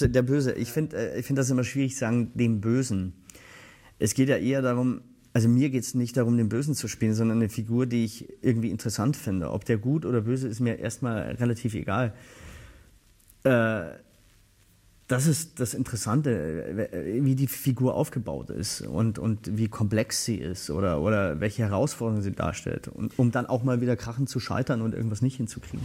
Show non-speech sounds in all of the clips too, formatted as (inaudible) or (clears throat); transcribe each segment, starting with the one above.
Der Böse. Ich finde äh, ich find das immer schwierig, sagen, dem Bösen. Es geht ja eher darum, also mir geht es nicht darum, den Bösen zu spielen, sondern eine Figur, die ich irgendwie interessant finde. Ob der gut oder böse ist mir erstmal relativ egal. Äh, das ist das Interessante, wie die Figur aufgebaut ist und, und wie komplex sie ist oder, oder welche Herausforderungen sie darstellt. Und, um dann auch mal wieder krachen zu scheitern und irgendwas nicht hinzukriegen.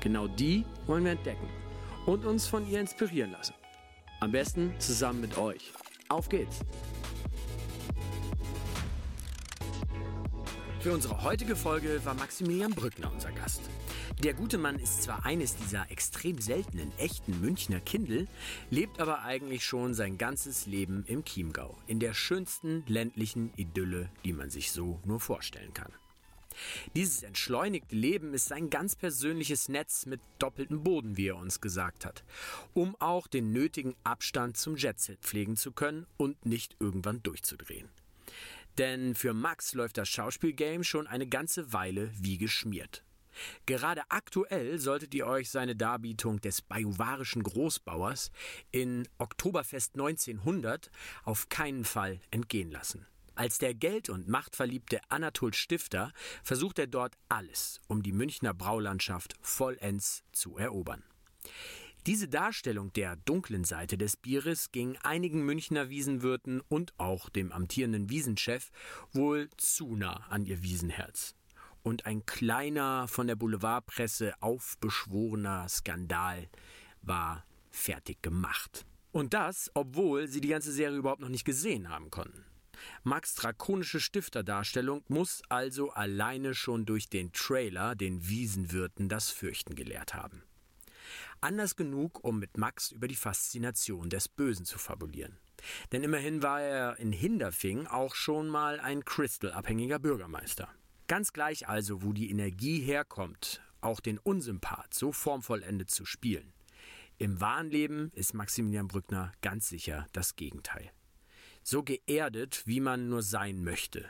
Genau die wollen wir entdecken und uns von ihr inspirieren lassen. Am besten zusammen mit euch. Auf geht's! Für unsere heutige Folge war Maximilian Brückner unser Gast. Der gute Mann ist zwar eines dieser extrem seltenen echten Münchner Kindel, lebt aber eigentlich schon sein ganzes Leben im Chiemgau, in der schönsten ländlichen Idylle, die man sich so nur vorstellen kann. Dieses entschleunigte Leben ist sein ganz persönliches Netz mit doppeltem Boden, wie er uns gesagt hat, um auch den nötigen Abstand zum Jetset pflegen zu können und nicht irgendwann durchzudrehen. Denn für Max läuft das Schauspielgame schon eine ganze Weile wie geschmiert. Gerade aktuell solltet ihr euch seine Darbietung des bajuwarischen Großbauers in Oktoberfest 1900 auf keinen Fall entgehen lassen. Als der Geld- und Machtverliebte Anatol Stifter versucht er dort alles, um die Münchner Braulandschaft vollends zu erobern. Diese Darstellung der dunklen Seite des Bieres ging einigen Münchner Wiesenwirten und auch dem amtierenden Wiesenchef wohl zu nah an ihr Wiesenherz. Und ein kleiner, von der Boulevardpresse aufbeschworener Skandal war fertig gemacht. Und das, obwohl sie die ganze Serie überhaupt noch nicht gesehen haben konnten. Max drakonische Stifterdarstellung muss also alleine schon durch den Trailer den Wiesenwirten das Fürchten gelehrt haben. Anders genug, um mit Max über die Faszination des Bösen zu fabulieren. Denn immerhin war er in Hinderfing auch schon mal ein Crystal-abhängiger Bürgermeister. Ganz gleich also, wo die Energie herkommt, auch den Unsympath so formvollendet zu spielen. Im wahren Leben ist Maximilian Brückner ganz sicher das Gegenteil so geerdet, wie man nur sein möchte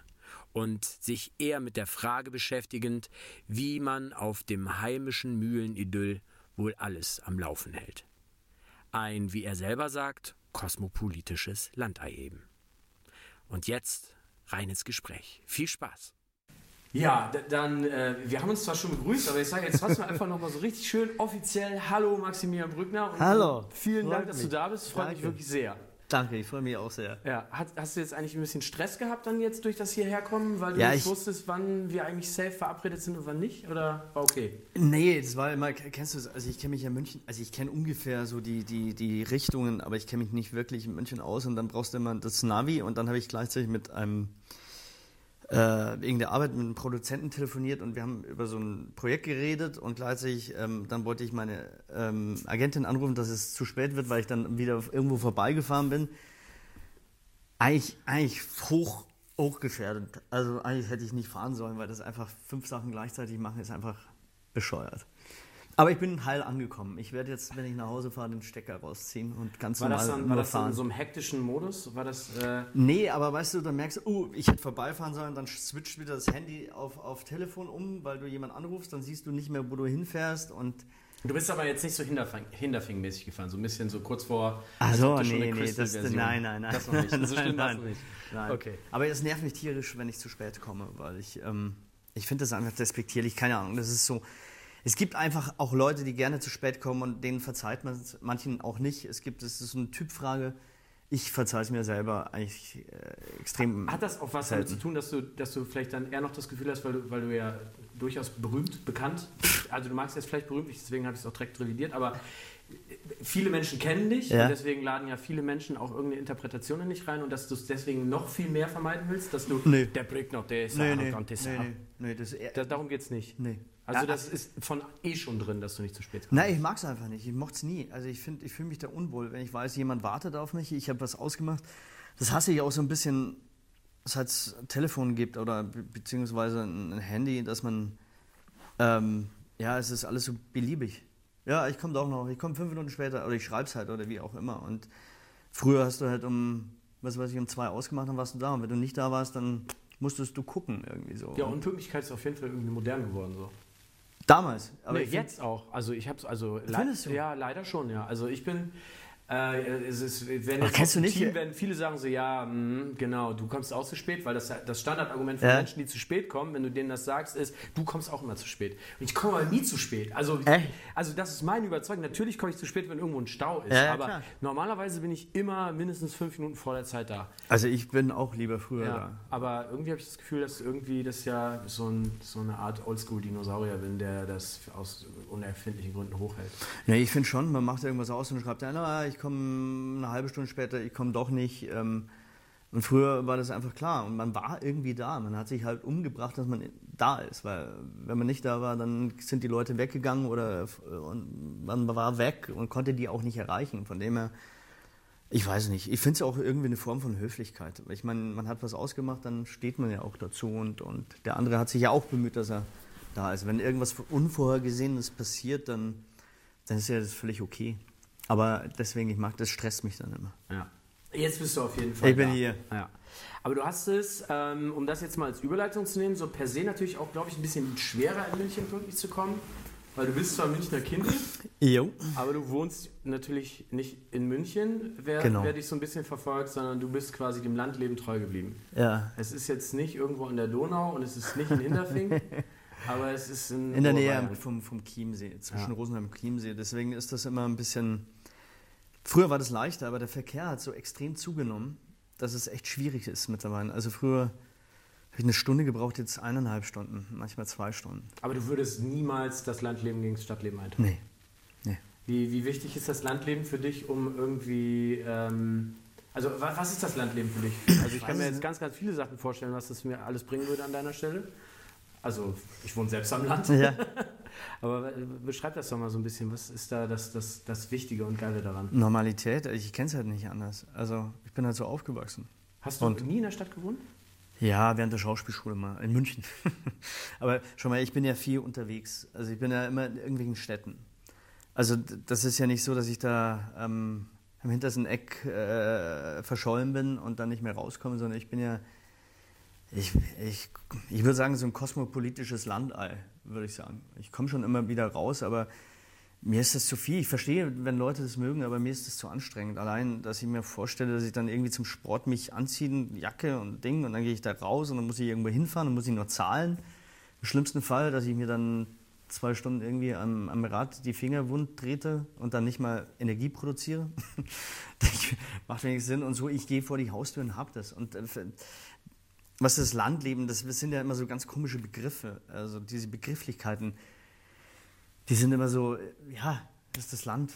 und sich eher mit der Frage beschäftigend, wie man auf dem heimischen Mühlenidyll wohl alles am Laufen hält. Ein, wie er selber sagt, kosmopolitisches Landei eben. Und jetzt rein ins Gespräch. Viel Spaß! Ja, dann, äh, wir haben uns zwar schon begrüßt, aber ich sage jetzt trotzdem einfach nochmal so richtig schön offiziell Hallo Maximilian Brückner. Hallo. Vielen Dank, dass du da bist. Freut mich wirklich sehr. Danke, ich freue mich auch sehr. Ja, hast, hast, du jetzt eigentlich ein bisschen Stress gehabt dann jetzt durch das hierherkommen, weil du ja, nicht wusstest, wann wir eigentlich safe verabredet sind und wann nicht? Oder war okay? Nee, das war immer, kennst du es, also ich kenne mich ja München, also ich kenne ungefähr so die, die, die Richtungen, aber ich kenne mich nicht wirklich in München aus und dann brauchst du immer das Navi und dann habe ich gleichzeitig mit einem äh, wegen der Arbeit mit einem Produzenten telefoniert und wir haben über so ein Projekt geredet und gleichzeitig ähm, dann wollte ich meine ähm, Agentin anrufen, dass es zu spät wird, weil ich dann wieder irgendwo vorbeigefahren bin. Eigentlich, eigentlich hoch, hochgefährdet. Also eigentlich hätte ich nicht fahren sollen, weil das einfach fünf Sachen gleichzeitig machen ist einfach bescheuert. Aber ich bin heil angekommen. Ich werde jetzt, wenn ich nach Hause fahre, den Stecker rausziehen und ganz war normal das dann, War das dann in so einem hektischen Modus? War das, äh nee, aber weißt du, dann merkst du, uh, ich hätte vorbeifahren sollen, dann switcht wieder das Handy auf, auf Telefon um, weil du jemanden anrufst, dann siehst du nicht mehr, wo du hinfährst und... Du bist aber jetzt nicht so Hinterfing-mäßig gefahren, so ein bisschen so kurz vor... Ach so, nee, nee, das, nein, nein, nein. Das noch nicht, so (laughs) nein, nein, nicht. Nein. Okay. Aber es nervt mich tierisch, wenn ich zu spät komme, weil ich, ähm, ich finde das einfach despektierlich, keine Ahnung, das ist so es gibt einfach auch Leute, die gerne zu spät kommen und denen verzeiht man es manchen auch nicht. Es gibt, es ist eine Typfrage. Ich verzeihe es mir selber eigentlich äh, extrem. Hat das auch was selten. damit zu tun, dass du, dass du vielleicht dann eher noch das Gefühl hast, weil du, weil du ja durchaus berühmt, bekannt bist? Also du magst jetzt vielleicht berühmt, deswegen habe ich es auch direkt revidiert, aber viele Menschen kennen dich Ja. und deswegen laden ja viele Menschen auch irgendeine Interpretation in dich rein und dass du es deswegen noch viel mehr vermeiden willst, dass du Nee. der Brückner, der ist Nee, nee, arrogant, der ist nee, nee, nee, das darum geht es nicht. nee. Also das ist von eh schon drin, dass du nicht zu spät kommst. Nein, ich mag es einfach nicht. Ich mochte es nie. Also ich finde, ich fühle mich da unwohl, wenn ich weiß, jemand wartet auf mich, ich habe was ausgemacht. Das hasse ich auch so ein bisschen, seit es Telefon gibt oder be beziehungsweise ein, Handy, dass man, ähm, ja, es ist alles so beliebig. Ja, ich komme doch noch, ich komme fünf Minuten später oder ich schreibe es halt oder wie auch immer. Und früher hast du halt um, was weiß ich, um zwei ausgemacht, dann warst du da. Und wenn du nicht da warst, dann musstest du gucken irgendwie so. Ja, Unpünktlichkeit ist auf jeden Fall irgendwie modern geworden so. Damals. Aber nee, jetzt auch. Also ich habe es also le- ja leider schon ja. Also ich bin äh, es ist, wenn Ach, kennst du nicht- Team werden viele sagen so ja mh, genau du kommst auch zu spät, weil das das Standardargument von Ja. Menschen, die zu spät kommen, wenn du denen das sagst, ist du kommst auch immer zu spät. Und ich komme aber nie zu spät. Also Echt? also das ist meine Überzeugung. Natürlich komme ich zu spät, wenn irgendwo ein Stau ist, Ja, aber klar. normalerweise bin ich immer mindestens fünf Minuten vor der Zeit da. Also ich bin auch lieber früher Ja, da. aber irgendwie habe ich das Gefühl, dass irgendwie das ja so, ein, so eine Art Oldschool-Dinosaurier bin, der das aus unerfindlichen Gründen hochhält. Ja, ich finde schon, man macht irgendwas aus und schreibt einer, ah, ich komme eine halbe Stunde später, ich komme doch nicht. Ähm, und früher war das einfach klar und man war irgendwie da. Man hat sich halt umgebracht, dass man da ist, weil wenn man nicht da war, dann sind die Leute weggegangen oder und man war weg und konnte die auch nicht erreichen. Von dem her, ich weiß nicht, ich finde es auch irgendwie eine Form von Höflichkeit. Ich meine, man hat was ausgemacht, dann steht man ja auch dazu und, und der andere hat sich ja auch bemüht, dass er da ist. Wenn irgendwas Unvorhergesehenes passiert, dann, dann ist ja das völlig okay. Aber deswegen, ich mag das, stresst mich dann immer. Ja. Jetzt bist du auf jeden Fall Ich bin da. hier. Ja. Aber du hast es, ähm, um das jetzt mal als Überleitung zu nehmen, so per se natürlich auch, glaube ich, ein bisschen schwerer in München pünktlich zu kommen, weil du bist zwar Münchner Kind, Jo. aber du wohnst natürlich nicht in München, wer, Genau. wer dich so ein bisschen verfolgt, sondern du bist quasi dem Landleben treu geblieben. Ja. Es ist jetzt nicht irgendwo an der Donau und es ist nicht in Hinterfing, (laughs) aber es ist in, In der Nähe vom, vom Chiemsee, zwischen Ja. Rosenheim und Chiemsee. Deswegen ist das immer ein bisschen. Früher war das leichter, aber der Verkehr hat so extrem zugenommen, dass es echt schwierig ist mittlerweile. Also früher habe ich eine Stunde gebraucht, jetzt eineinhalb Stunden, manchmal zwei Stunden. Aber du würdest niemals das Landleben gegen das Stadtleben eintauschen. Nee. Nee. Wie, wie wichtig ist das Landleben für dich, um irgendwie. Ähm, also, wa- was ist das Landleben für dich? Also, ich weiß kann mir jetzt ganz, ganz viele Sachen vorstellen, was das mir alles bringen würde an deiner Stelle. Also, ich wohne selbst am Land. Ja. (laughs) Aber äh, beschreib das doch mal so ein bisschen. Was ist da das, das, das Wichtige und Geile daran? Normalität, ich kenne es halt nicht anders. Also ich bin halt so aufgewachsen. Hast du Und? nie in der Stadt gewohnt? Ja, während der Schauspielschule mal, in München. (laughs) Aber schon mal, ich bin ja viel unterwegs. Also ich bin ja immer in irgendwelchen Städten. Also das ist ja nicht so, dass ich da ähm, im hintersten Eck äh, verschollen bin und dann nicht mehr rauskomme, sondern ich bin ja, ich, ich, ich würde sagen, so ein kosmopolitisches Landei, würde ich sagen. Ich komme schon immer wieder raus, aber mir ist das zu viel. Ich verstehe, wenn Leute das mögen, aber mir ist das zu anstrengend. Allein, dass ich mir vorstelle, dass ich dann irgendwie zum Sport mich anziehe, Jacke und Ding, und dann gehe ich da raus und dann muss ich irgendwo hinfahren und muss ich nur zahlen. Im schlimmsten Fall, dass ich mir dann zwei Stunden irgendwie am, am Rad die Finger wund trete und dann nicht mal Energie produziere. (laughs) macht wenig Sinn. Und so, ich gehe vor die Haustür und hab das. Und äh, was ist das Landleben? Das sind ja immer so ganz komische Begriffe. Also diese Begrifflichkeiten, die sind immer so, ja, das ist das Land.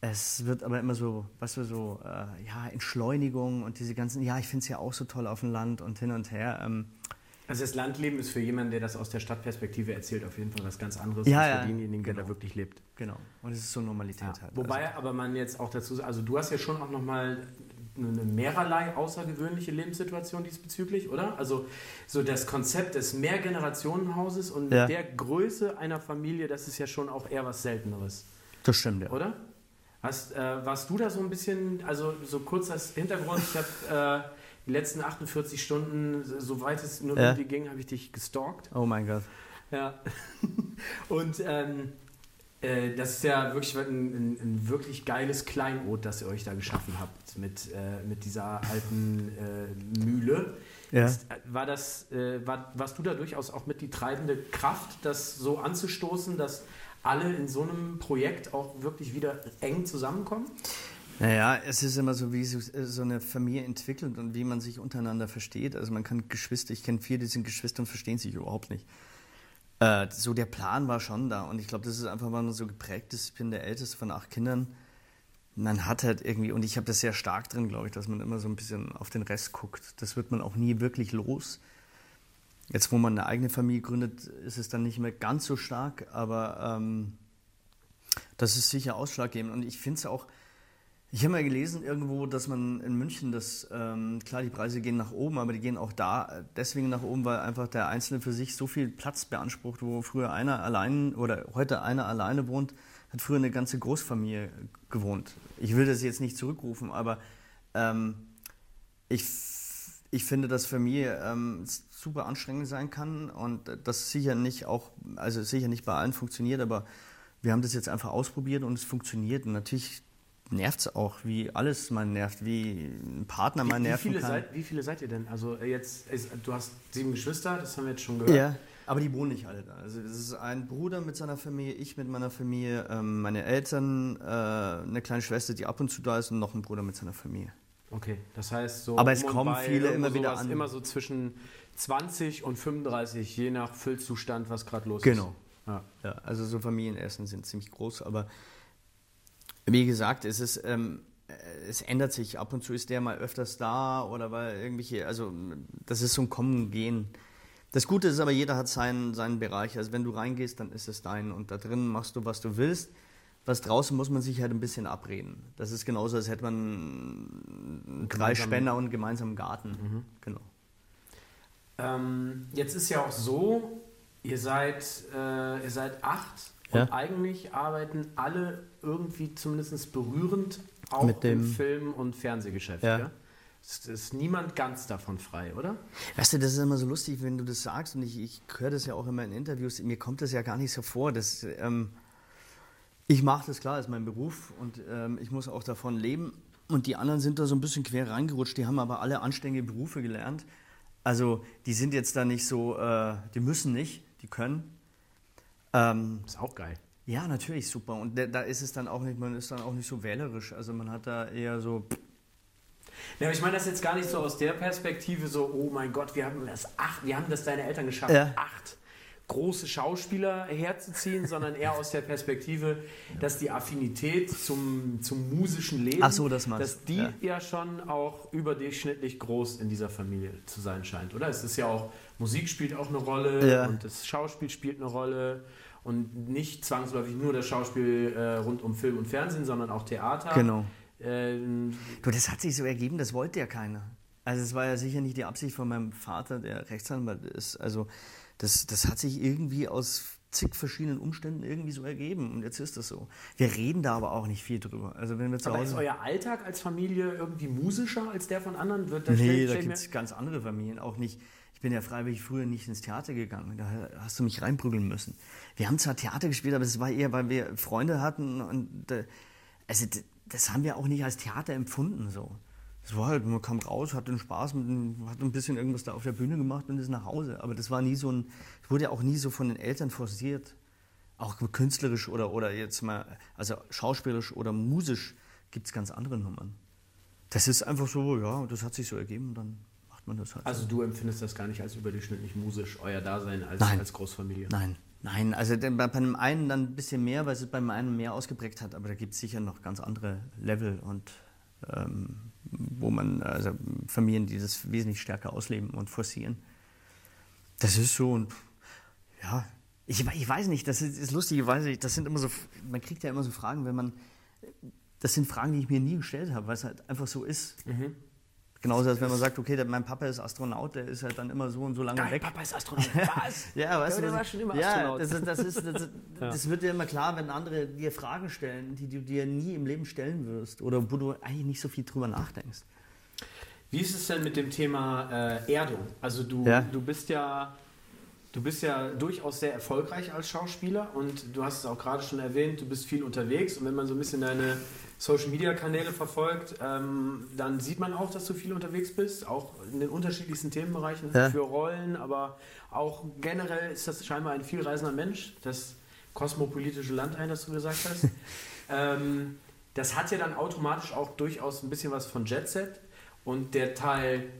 Es wird aber immer so, weißt du, so, äh, ja, Entschleunigung und diese ganzen, ja, ich finde es ja auch so toll auf dem Land und hin und her. Ähm, Also, das Landleben ist für jemanden, der das aus der Stadtperspektive erzählt, auf jeden Fall was ganz anderes Ja, als ja, für denjenigen, der genau. da wirklich lebt. genau. Und es ist so Normalität Ja. halt. Wobei aber man jetzt auch dazu, also du hast ja schon auch nochmal eine mehrerlei außergewöhnliche Lebenssituation diesbezüglich, oder? Also so das Konzept des Mehrgenerationenhauses und Ja. der Größe einer Familie, das ist ja schon auch eher was Selteneres, das stimmt, ja. oder? Hast, äh, warst du da so ein bisschen, also so kurz als Hintergrund, ich habe äh, die letzten 48 Stunden, soweit es nur Ja. irgendwie ging, habe ich dich gestalkt. Oh mein Gott. Ja. (laughs) Und ähm, äh, das ist ja wirklich ein, ein, ein wirklich geiles Kleinod, das ihr euch da geschaffen habt mit, äh, mit dieser alten äh, Mühle. Ja. Ist, äh, war das, äh, war, warst du da durchaus auch mit die treibende Kraft, das so anzustoßen, dass alle in so einem Projekt auch wirklich wieder eng zusammenkommen? Naja, es ist immer so, wie so, so eine Familie entwickelt und wie man sich untereinander versteht. Also man kann Geschwister, ich kenne viele, die sind Geschwister und verstehen sich überhaupt nicht. Äh, so der Plan war schon da und ich glaube, das ist einfach mal so geprägt. Ich bin der älteste von acht Kindern. Man hat halt irgendwie, und ich habe das sehr stark drin, glaube ich, dass man immer so ein bisschen auf den Rest guckt. Das wird man auch nie wirklich los. Jetzt, wo man eine eigene Familie gründet, ist es dann nicht mehr ganz so stark, aber ähm, das ist sicher ausschlaggebend. Und ich finde es auch, ich habe mal gelesen irgendwo, dass man in München, das, ähm, klar, die Preise gehen nach oben, aber die gehen auch da deswegen nach oben, weil einfach der Einzelne für sich so viel Platz beansprucht, wo früher einer allein oder heute einer alleine wohnt, hat früher eine ganze Großfamilie gewohnt. Ich will das jetzt nicht zurückrufen, aber ähm, ich, ich finde, dass Familie ähm, super anstrengend sein kann und das sicher nicht auch, also sicher nicht bei allen funktioniert, aber wir haben das jetzt einfach ausprobiert und es funktioniert. Und natürlich nervt es auch, wie alles mal nervt, wie ein Partner mal nervt. Wie, Seid, wie viele seid ihr denn? Also äh, jetzt, ist, du hast sieben Geschwister, das haben wir jetzt schon gehört. Ja, aber die wohnen nicht alle da. Also es ist ein Bruder mit seiner Familie, ich mit meiner Familie, ähm, meine Eltern, äh, eine kleine Schwester, die ab und zu da ist und noch ein Bruder mit seiner Familie. Okay, das heißt so. Aber es kommen viele immer wieder an. Immer so zwischen 20 und 35, je nach Füllzustand, was gerade los genau. ist. Genau. Ja. ja. also so Familienessen sind ziemlich groß, aber wie gesagt, es ist, ähm, es ändert sich. Ab und zu ist der mal öfters da oder weil irgendwelche, also das ist so ein Kommen und Gehen. Das Gute ist aber, jeder hat seinen, seinen Bereich. Also wenn du reingehst, dann ist es dein und da drin machst du, was du willst. Was draußen muss man sich halt ein bisschen abreden. Das ist genauso, als hätte man drei Spender und einen gemeinsamen Garten. Mhm. Genau. Ähm, jetzt ist ja auch so, ihr seid, äh, ihr seid acht ja. und eigentlich arbeiten alle irgendwie zumindest berührend auch Mit dem im Film- und Fernsehgeschäft. Ja. ja? Es ist niemand ganz davon frei, oder? Weißt du, das ist immer so lustig, wenn du das sagst und ich, ich höre das ja auch immer in Interviews. Mir kommt das ja gar nicht so vor. Dass, ähm, ich mache das klar, das ist mein Beruf und ähm, ich muss auch davon leben. Und die anderen sind da so ein bisschen quer reingerutscht. Die haben aber alle anständige Berufe gelernt. Also die sind jetzt da nicht so, äh, die müssen nicht, die können. Ähm, ist auch geil. Ja, natürlich super. Und da ist es dann auch nicht, man ist dann auch nicht so wählerisch. Also man hat da eher so. Ja, ich meine das jetzt gar nicht so aus der Perspektive, so, oh mein Gott, wir haben das acht, wir haben das deine Eltern geschafft, ja. acht große Schauspieler herzuziehen, (laughs) sondern eher aus der Perspektive, dass die Affinität zum, zum musischen Leben, so, das dass die ja. ja. schon auch überdurchschnittlich groß in dieser Familie zu sein scheint, oder? Es ist ja auch, Musik spielt auch eine Rolle ja. und das Schauspiel spielt eine Rolle und nicht zwangsläufig nur das Schauspiel äh, rund um Film und Fernsehen, sondern auch Theater. Genau. Ähm, du, das hat sich so ergeben, das wollte ja keiner. Also es war ja sicher nicht die Absicht von meinem Vater, der Rechtsanwalt ist. Also das, das hat sich irgendwie aus zig verschiedenen Umständen irgendwie so ergeben und jetzt ist das so. Wir reden da aber auch nicht viel drüber. Also wenn wir zu aber Hause ist euer Alltag als Familie irgendwie musischer als der von anderen? Wird nee, da gibt es ganz andere Familien, auch nicht. Ich bin ja freiwillig früher nicht ins Theater gegangen. Da hast du mich reinprügeln müssen. Wir haben zwar Theater gespielt, aber es war eher, weil wir Freunde hatten und äh, also das haben wir auch nicht als Theater empfunden so. Es war halt, man kam raus, hatte den Spaß, hat ein bisschen irgendwas da auf der Bühne gemacht und ist nach Hause. Aber das war nie so ein, wurde ja auch nie so von den Eltern forciert. Auch künstlerisch oder, oder jetzt mal, also schauspielerisch oder musisch gibt es ganz andere Nummern. Das ist einfach so, ja, das hat sich so ergeben, dann macht man das halt. Also so. du empfindest das gar nicht als überdurchschnittlich musisch, euer Dasein als, Nein. als Großfamilie? Nein, Nein, also bei, bei einem einen dann ein bisschen mehr, weil es beim einen mehr ausgeprägt hat, aber da gibt es sicher noch ganz andere Level und ähm, wo man, also Familien, die das wesentlich stärker ausleben und forcieren. Das ist so und ja, ich, ich weiß nicht, das ist, ist lustig, ich weiß nicht, das sind immer so, man kriegt ja immer so Fragen, wenn man, das sind Fragen, die ich mir nie gestellt habe, weil es halt einfach so ist. Mhm. Genauso, als wenn man sagt, okay, der, mein Papa ist Astronaut, der ist halt dann immer so und so lange Dein weg. Papa ist Astronaut, (laughs) was? ja, weißt ja, du, der war schon immer ja, Astronaut. Das, das, ist, das, (laughs) ja. das, wird dir immer klar, wenn andere dir Fragen stellen, die du dir nie im Leben stellen wirst oder wo du eigentlich nicht so viel drüber nachdenkst. Wie ist es denn mit dem Thema äh, Erdung? Also du, ja. du bist ja Du bist ja durchaus sehr erfolgreich als Schauspieler und du hast es auch gerade schon erwähnt, du bist viel unterwegs und wenn man so ein bisschen deine Social-Media-Kanäle verfolgt, ähm, dann sieht man auch, dass du viel unterwegs bist, auch in den unterschiedlichsten Themenbereichen ja. für Rollen, aber auch generell ist das scheinbar ein vielreisender Mensch, das kosmopolitische Land ein, das du gesagt hast. (laughs) ähm, das hat ja dann automatisch auch durchaus ein bisschen was von Jet Set und der Teil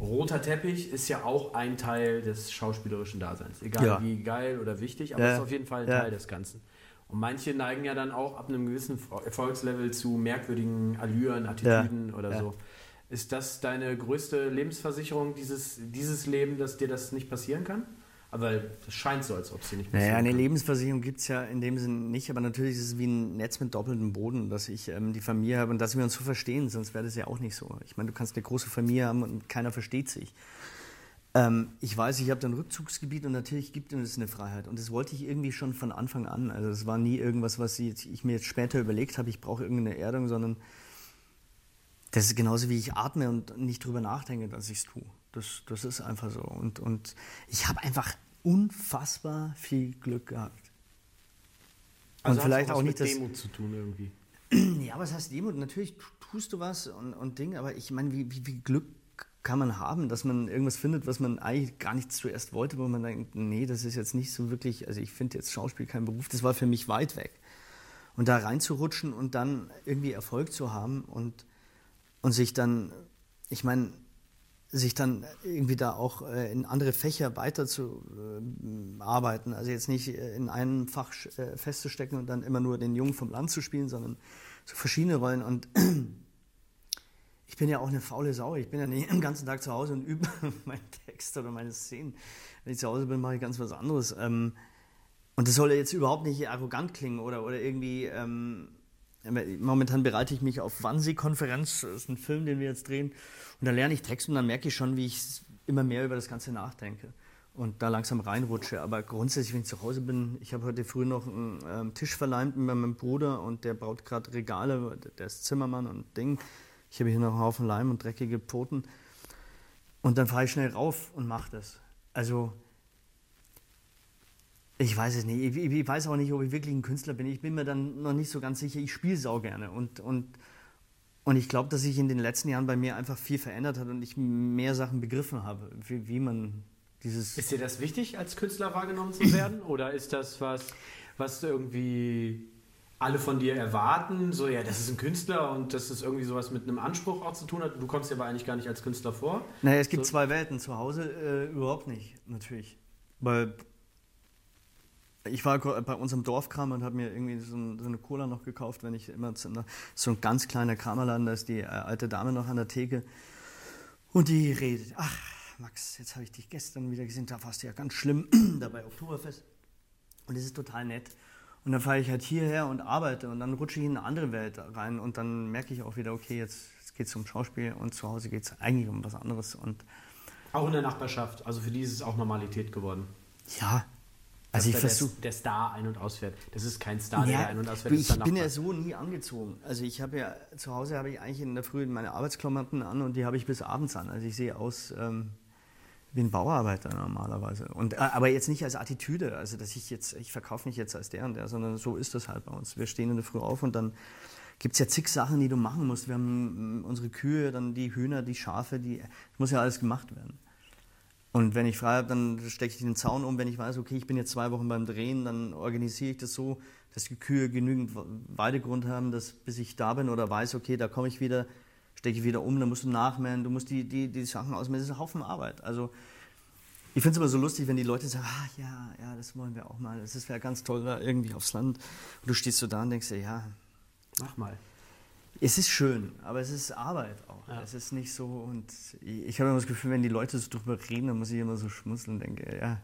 roter Teppich ist ja auch ein Teil des schauspielerischen Daseins. Egal Ja. wie geil oder wichtig, aber Ja. es ist auf jeden Fall ein Ja. Teil des Ganzen. Und manche neigen ja dann auch ab einem gewissen Erfolgslevel zu merkwürdigen Allüren, Attitüden oder Ja. so. Ist das deine größte Lebensversicherung, dieses, dieses Leben, dass dir das nicht passieren kann? Aber es scheint so, als ob es dir nicht passieren Naja, eine kann. Lebensversicherung gibt es ja in dem Sinn nicht, aber natürlich ist es wie ein Netz mit doppeltem Boden, dass ich ähm, die Familie habe und dass wir uns so verstehen, sonst wäre das ja auch nicht so. Ich meine, du kannst eine große Familie haben und keiner versteht sich. Ähm, ich weiß, ich habe da ein Rückzugsgebiet und natürlich gibt es eine Freiheit. Und das wollte ich irgendwie schon von Anfang an. Also es war nie irgendwas, was ich, ich mir jetzt später überlegt habe, ich brauche irgendeine Erdung, sondern das ist genauso wie ich atme und nicht drüber nachdenke, dass ich es tue. Das, das ist einfach so. Und, und ich habe einfach unfassbar viel Glück gehabt. Also und vielleicht auch was nicht mit. Demut zu tun irgendwie. (clears throat) Ja, was heißt Demut? Natürlich tu- tust du was und, und Ding, aber ich meine, wie, wie, wie Glück kann man haben, dass man irgendwas findet, was man eigentlich gar nicht zuerst wollte, wo man denkt, nee, das ist jetzt nicht so wirklich, also ich finde jetzt Schauspiel kein Beruf, das war für mich weit weg. Und da reinzurutschen und dann irgendwie Erfolg zu haben und, und sich dann, ich meine, sich dann irgendwie da auch äh, in andere Fächer weiter zu äh, arbeiten. Also jetzt nicht äh, in einem Fach festzustecken und dann immer nur den Jungen vom Land zu spielen, sondern so verschiedene Rollen. Und bin ja auch eine faule Sau. Ich bin ja nicht (laughs) den ganzen Tag zu Hause und übe (laughs) meinen Text oder meine Szenen. Wenn ich zu Hause bin, mache ich ganz was anderes. Ähm, und das soll jetzt überhaupt nicht arrogant klingen oder, oder irgendwie. Ähm, momentan bereite ich mich auf Wannsee-Konferenz. Das ist ein Film, den wir jetzt drehen. Und da lerne ich Text und dann merke ich schon, wie ich immer mehr über das Ganze nachdenke und da langsam reinrutsche. Aber grundsätzlich, wenn ich zu Hause bin, ich habe heute früh noch einen ähm, Tisch verleimt mit meinem Bruder und der baut gerade Regale, der ist Zimmermann und Ding. Ich habe hier noch einen Haufen Leim und dreckige Pfoten. Und dann fahre ich schnell rauf und mache das. Also, ich weiß es nicht. Ich, ich weiß auch nicht, ob ich wirklich ein Künstler bin. Ich bin mir dann noch nicht so ganz sicher. Ich spiele sau gerne. Und, und, und ich glaube, dass sich in den letzten Jahren bei mir einfach viel verändert hat und ich mehr Sachen begriffen habe, wie, wie man dieses. Ist dir das wichtig, als Künstler wahrgenommen zu werden? Oder ist das was, was irgendwie alle von dir erwarten? So, ja, das ist ein Künstler und das ist irgendwie sowas mit einem Anspruch auch zu tun hat. Du kommst dir aber eigentlich gar nicht als Künstler vor. Naja, es gibt So- zwei Welten. Zu Hause äh, überhaupt nicht, natürlich. Weil ich war bei unserem Dorfkram und habe mir irgendwie so, ein, so eine Cola noch gekauft, wenn ich immer zu einer, so ein ganz kleiner Kramerladen, da ist die äh, alte Dame noch an der Theke und die redet, ach Max, jetzt habe ich dich gestern wieder gesehen, da warst du ja ganz schlimm (clears throat) dabei Oktoberfest und das ist total nett. Und dann fahre ich halt hierher und arbeite und dann rutsche ich in eine andere Welt rein und dann merke ich auch wieder, okay, jetzt, jetzt geht es um Schauspiel und zu Hause geht es eigentlich um was anderes und Auch in der Nachbarschaft. Also für die ist es auch Normalität geworden. ja, also ich versuche... Der, der Star ein- und ausfährt. Das ist kein Star, der Ja, ein- und ausfährt. ich der bin ja so nie angezogen. Also ich habe ja, zu Hause habe ich eigentlich in der Früh meine Arbeitsklamotten an und die habe ich bis abends an. Also ich sehe aus ähm, wie ein Bauarbeiter normalerweise. Und, äh, aber jetzt nicht als Attitüde, also dass ich jetzt, ich verkaufe mich jetzt als der und der, sondern so ist das halt bei uns. Wir stehen in der Früh auf und dann gibt es ja zig Sachen, die du machen musst. Wir haben mm, unsere Kühe, dann die Hühner, die Schafe, die, muss ja alles gemacht werden. Und wenn ich frei habe, dann stecke ich den Zaun um. Wenn ich weiß, okay, ich bin jetzt zwei Wochen beim Drehen, dann organisiere ich das so, dass die Kühe genügend Weidegrund haben, dass bis ich da bin oder weiß, okay, da komme ich wieder, stecke ich wieder um, dann musst du nachmähen, du musst die, die, die Sachen ausmähen. Das ist ein Haufen Arbeit. Also ich finde es immer so lustig, wenn die Leute sagen, ah ja, ja, das wollen wir auch mal. Das wäre ganz toll, da irgendwie aufs Land. Und du stehst so da und denkst dir, ja, Mach mal. es ist schön, aber es ist Arbeit auch. Ja. Es ist nicht so und ich, ich habe immer das Gefühl, wenn die Leute so drüber reden, dann muss ich immer so schmunzeln und denke, ja,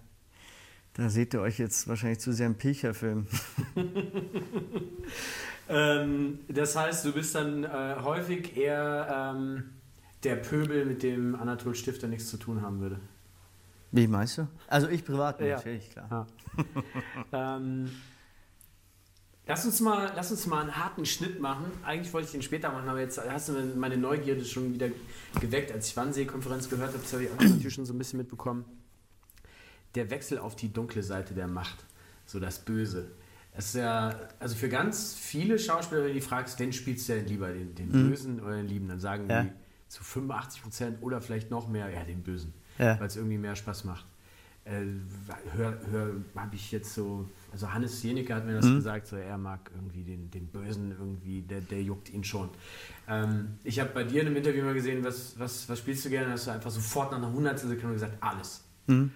da seht ihr euch jetzt wahrscheinlich zu sehr im Pilcherfilm. (laughs) Ähm, das heißt, du bist dann äh, häufig eher ähm, der Pöbel, mit dem Anatol Stifter nichts zu tun haben würde. Wie meinst du? Also ich privat Ja. natürlich, klar. Ja. (laughs) ähm, lass, uns mal, lass uns mal einen harten Schnitt machen. Eigentlich wollte ich den später machen, aber jetzt hast du meine Neugierde schon wieder geweckt. Als ich Wannsee-Konferenz gehört habe, das habe ich auch natürlich schon so ein bisschen mitbekommen. Der Wechsel auf die dunkle Seite der Macht, so das Böse. Es ist ja, also für ganz viele Schauspieler, wenn du die fragst, wen spielst du denn lieber, den, den Bösen oder den Lieben, dann sagen Ja. die zu 85 Prozent oder vielleicht noch mehr, ja, den Bösen Ja. weil es irgendwie mehr Spaß macht. äh, hör, hör habe ich jetzt so, also Hannes Jenicke hat mir das mhm. gesagt, so er mag irgendwie den, den Bösen irgendwie, der, der juckt ihn schon. Ähm, ich habe bei dir in einem Interview mal gesehen, was, was, was spielst du gerne? Hast du einfach sofort nach einer hundertstel Sekunde gesagt, alles. Mhm.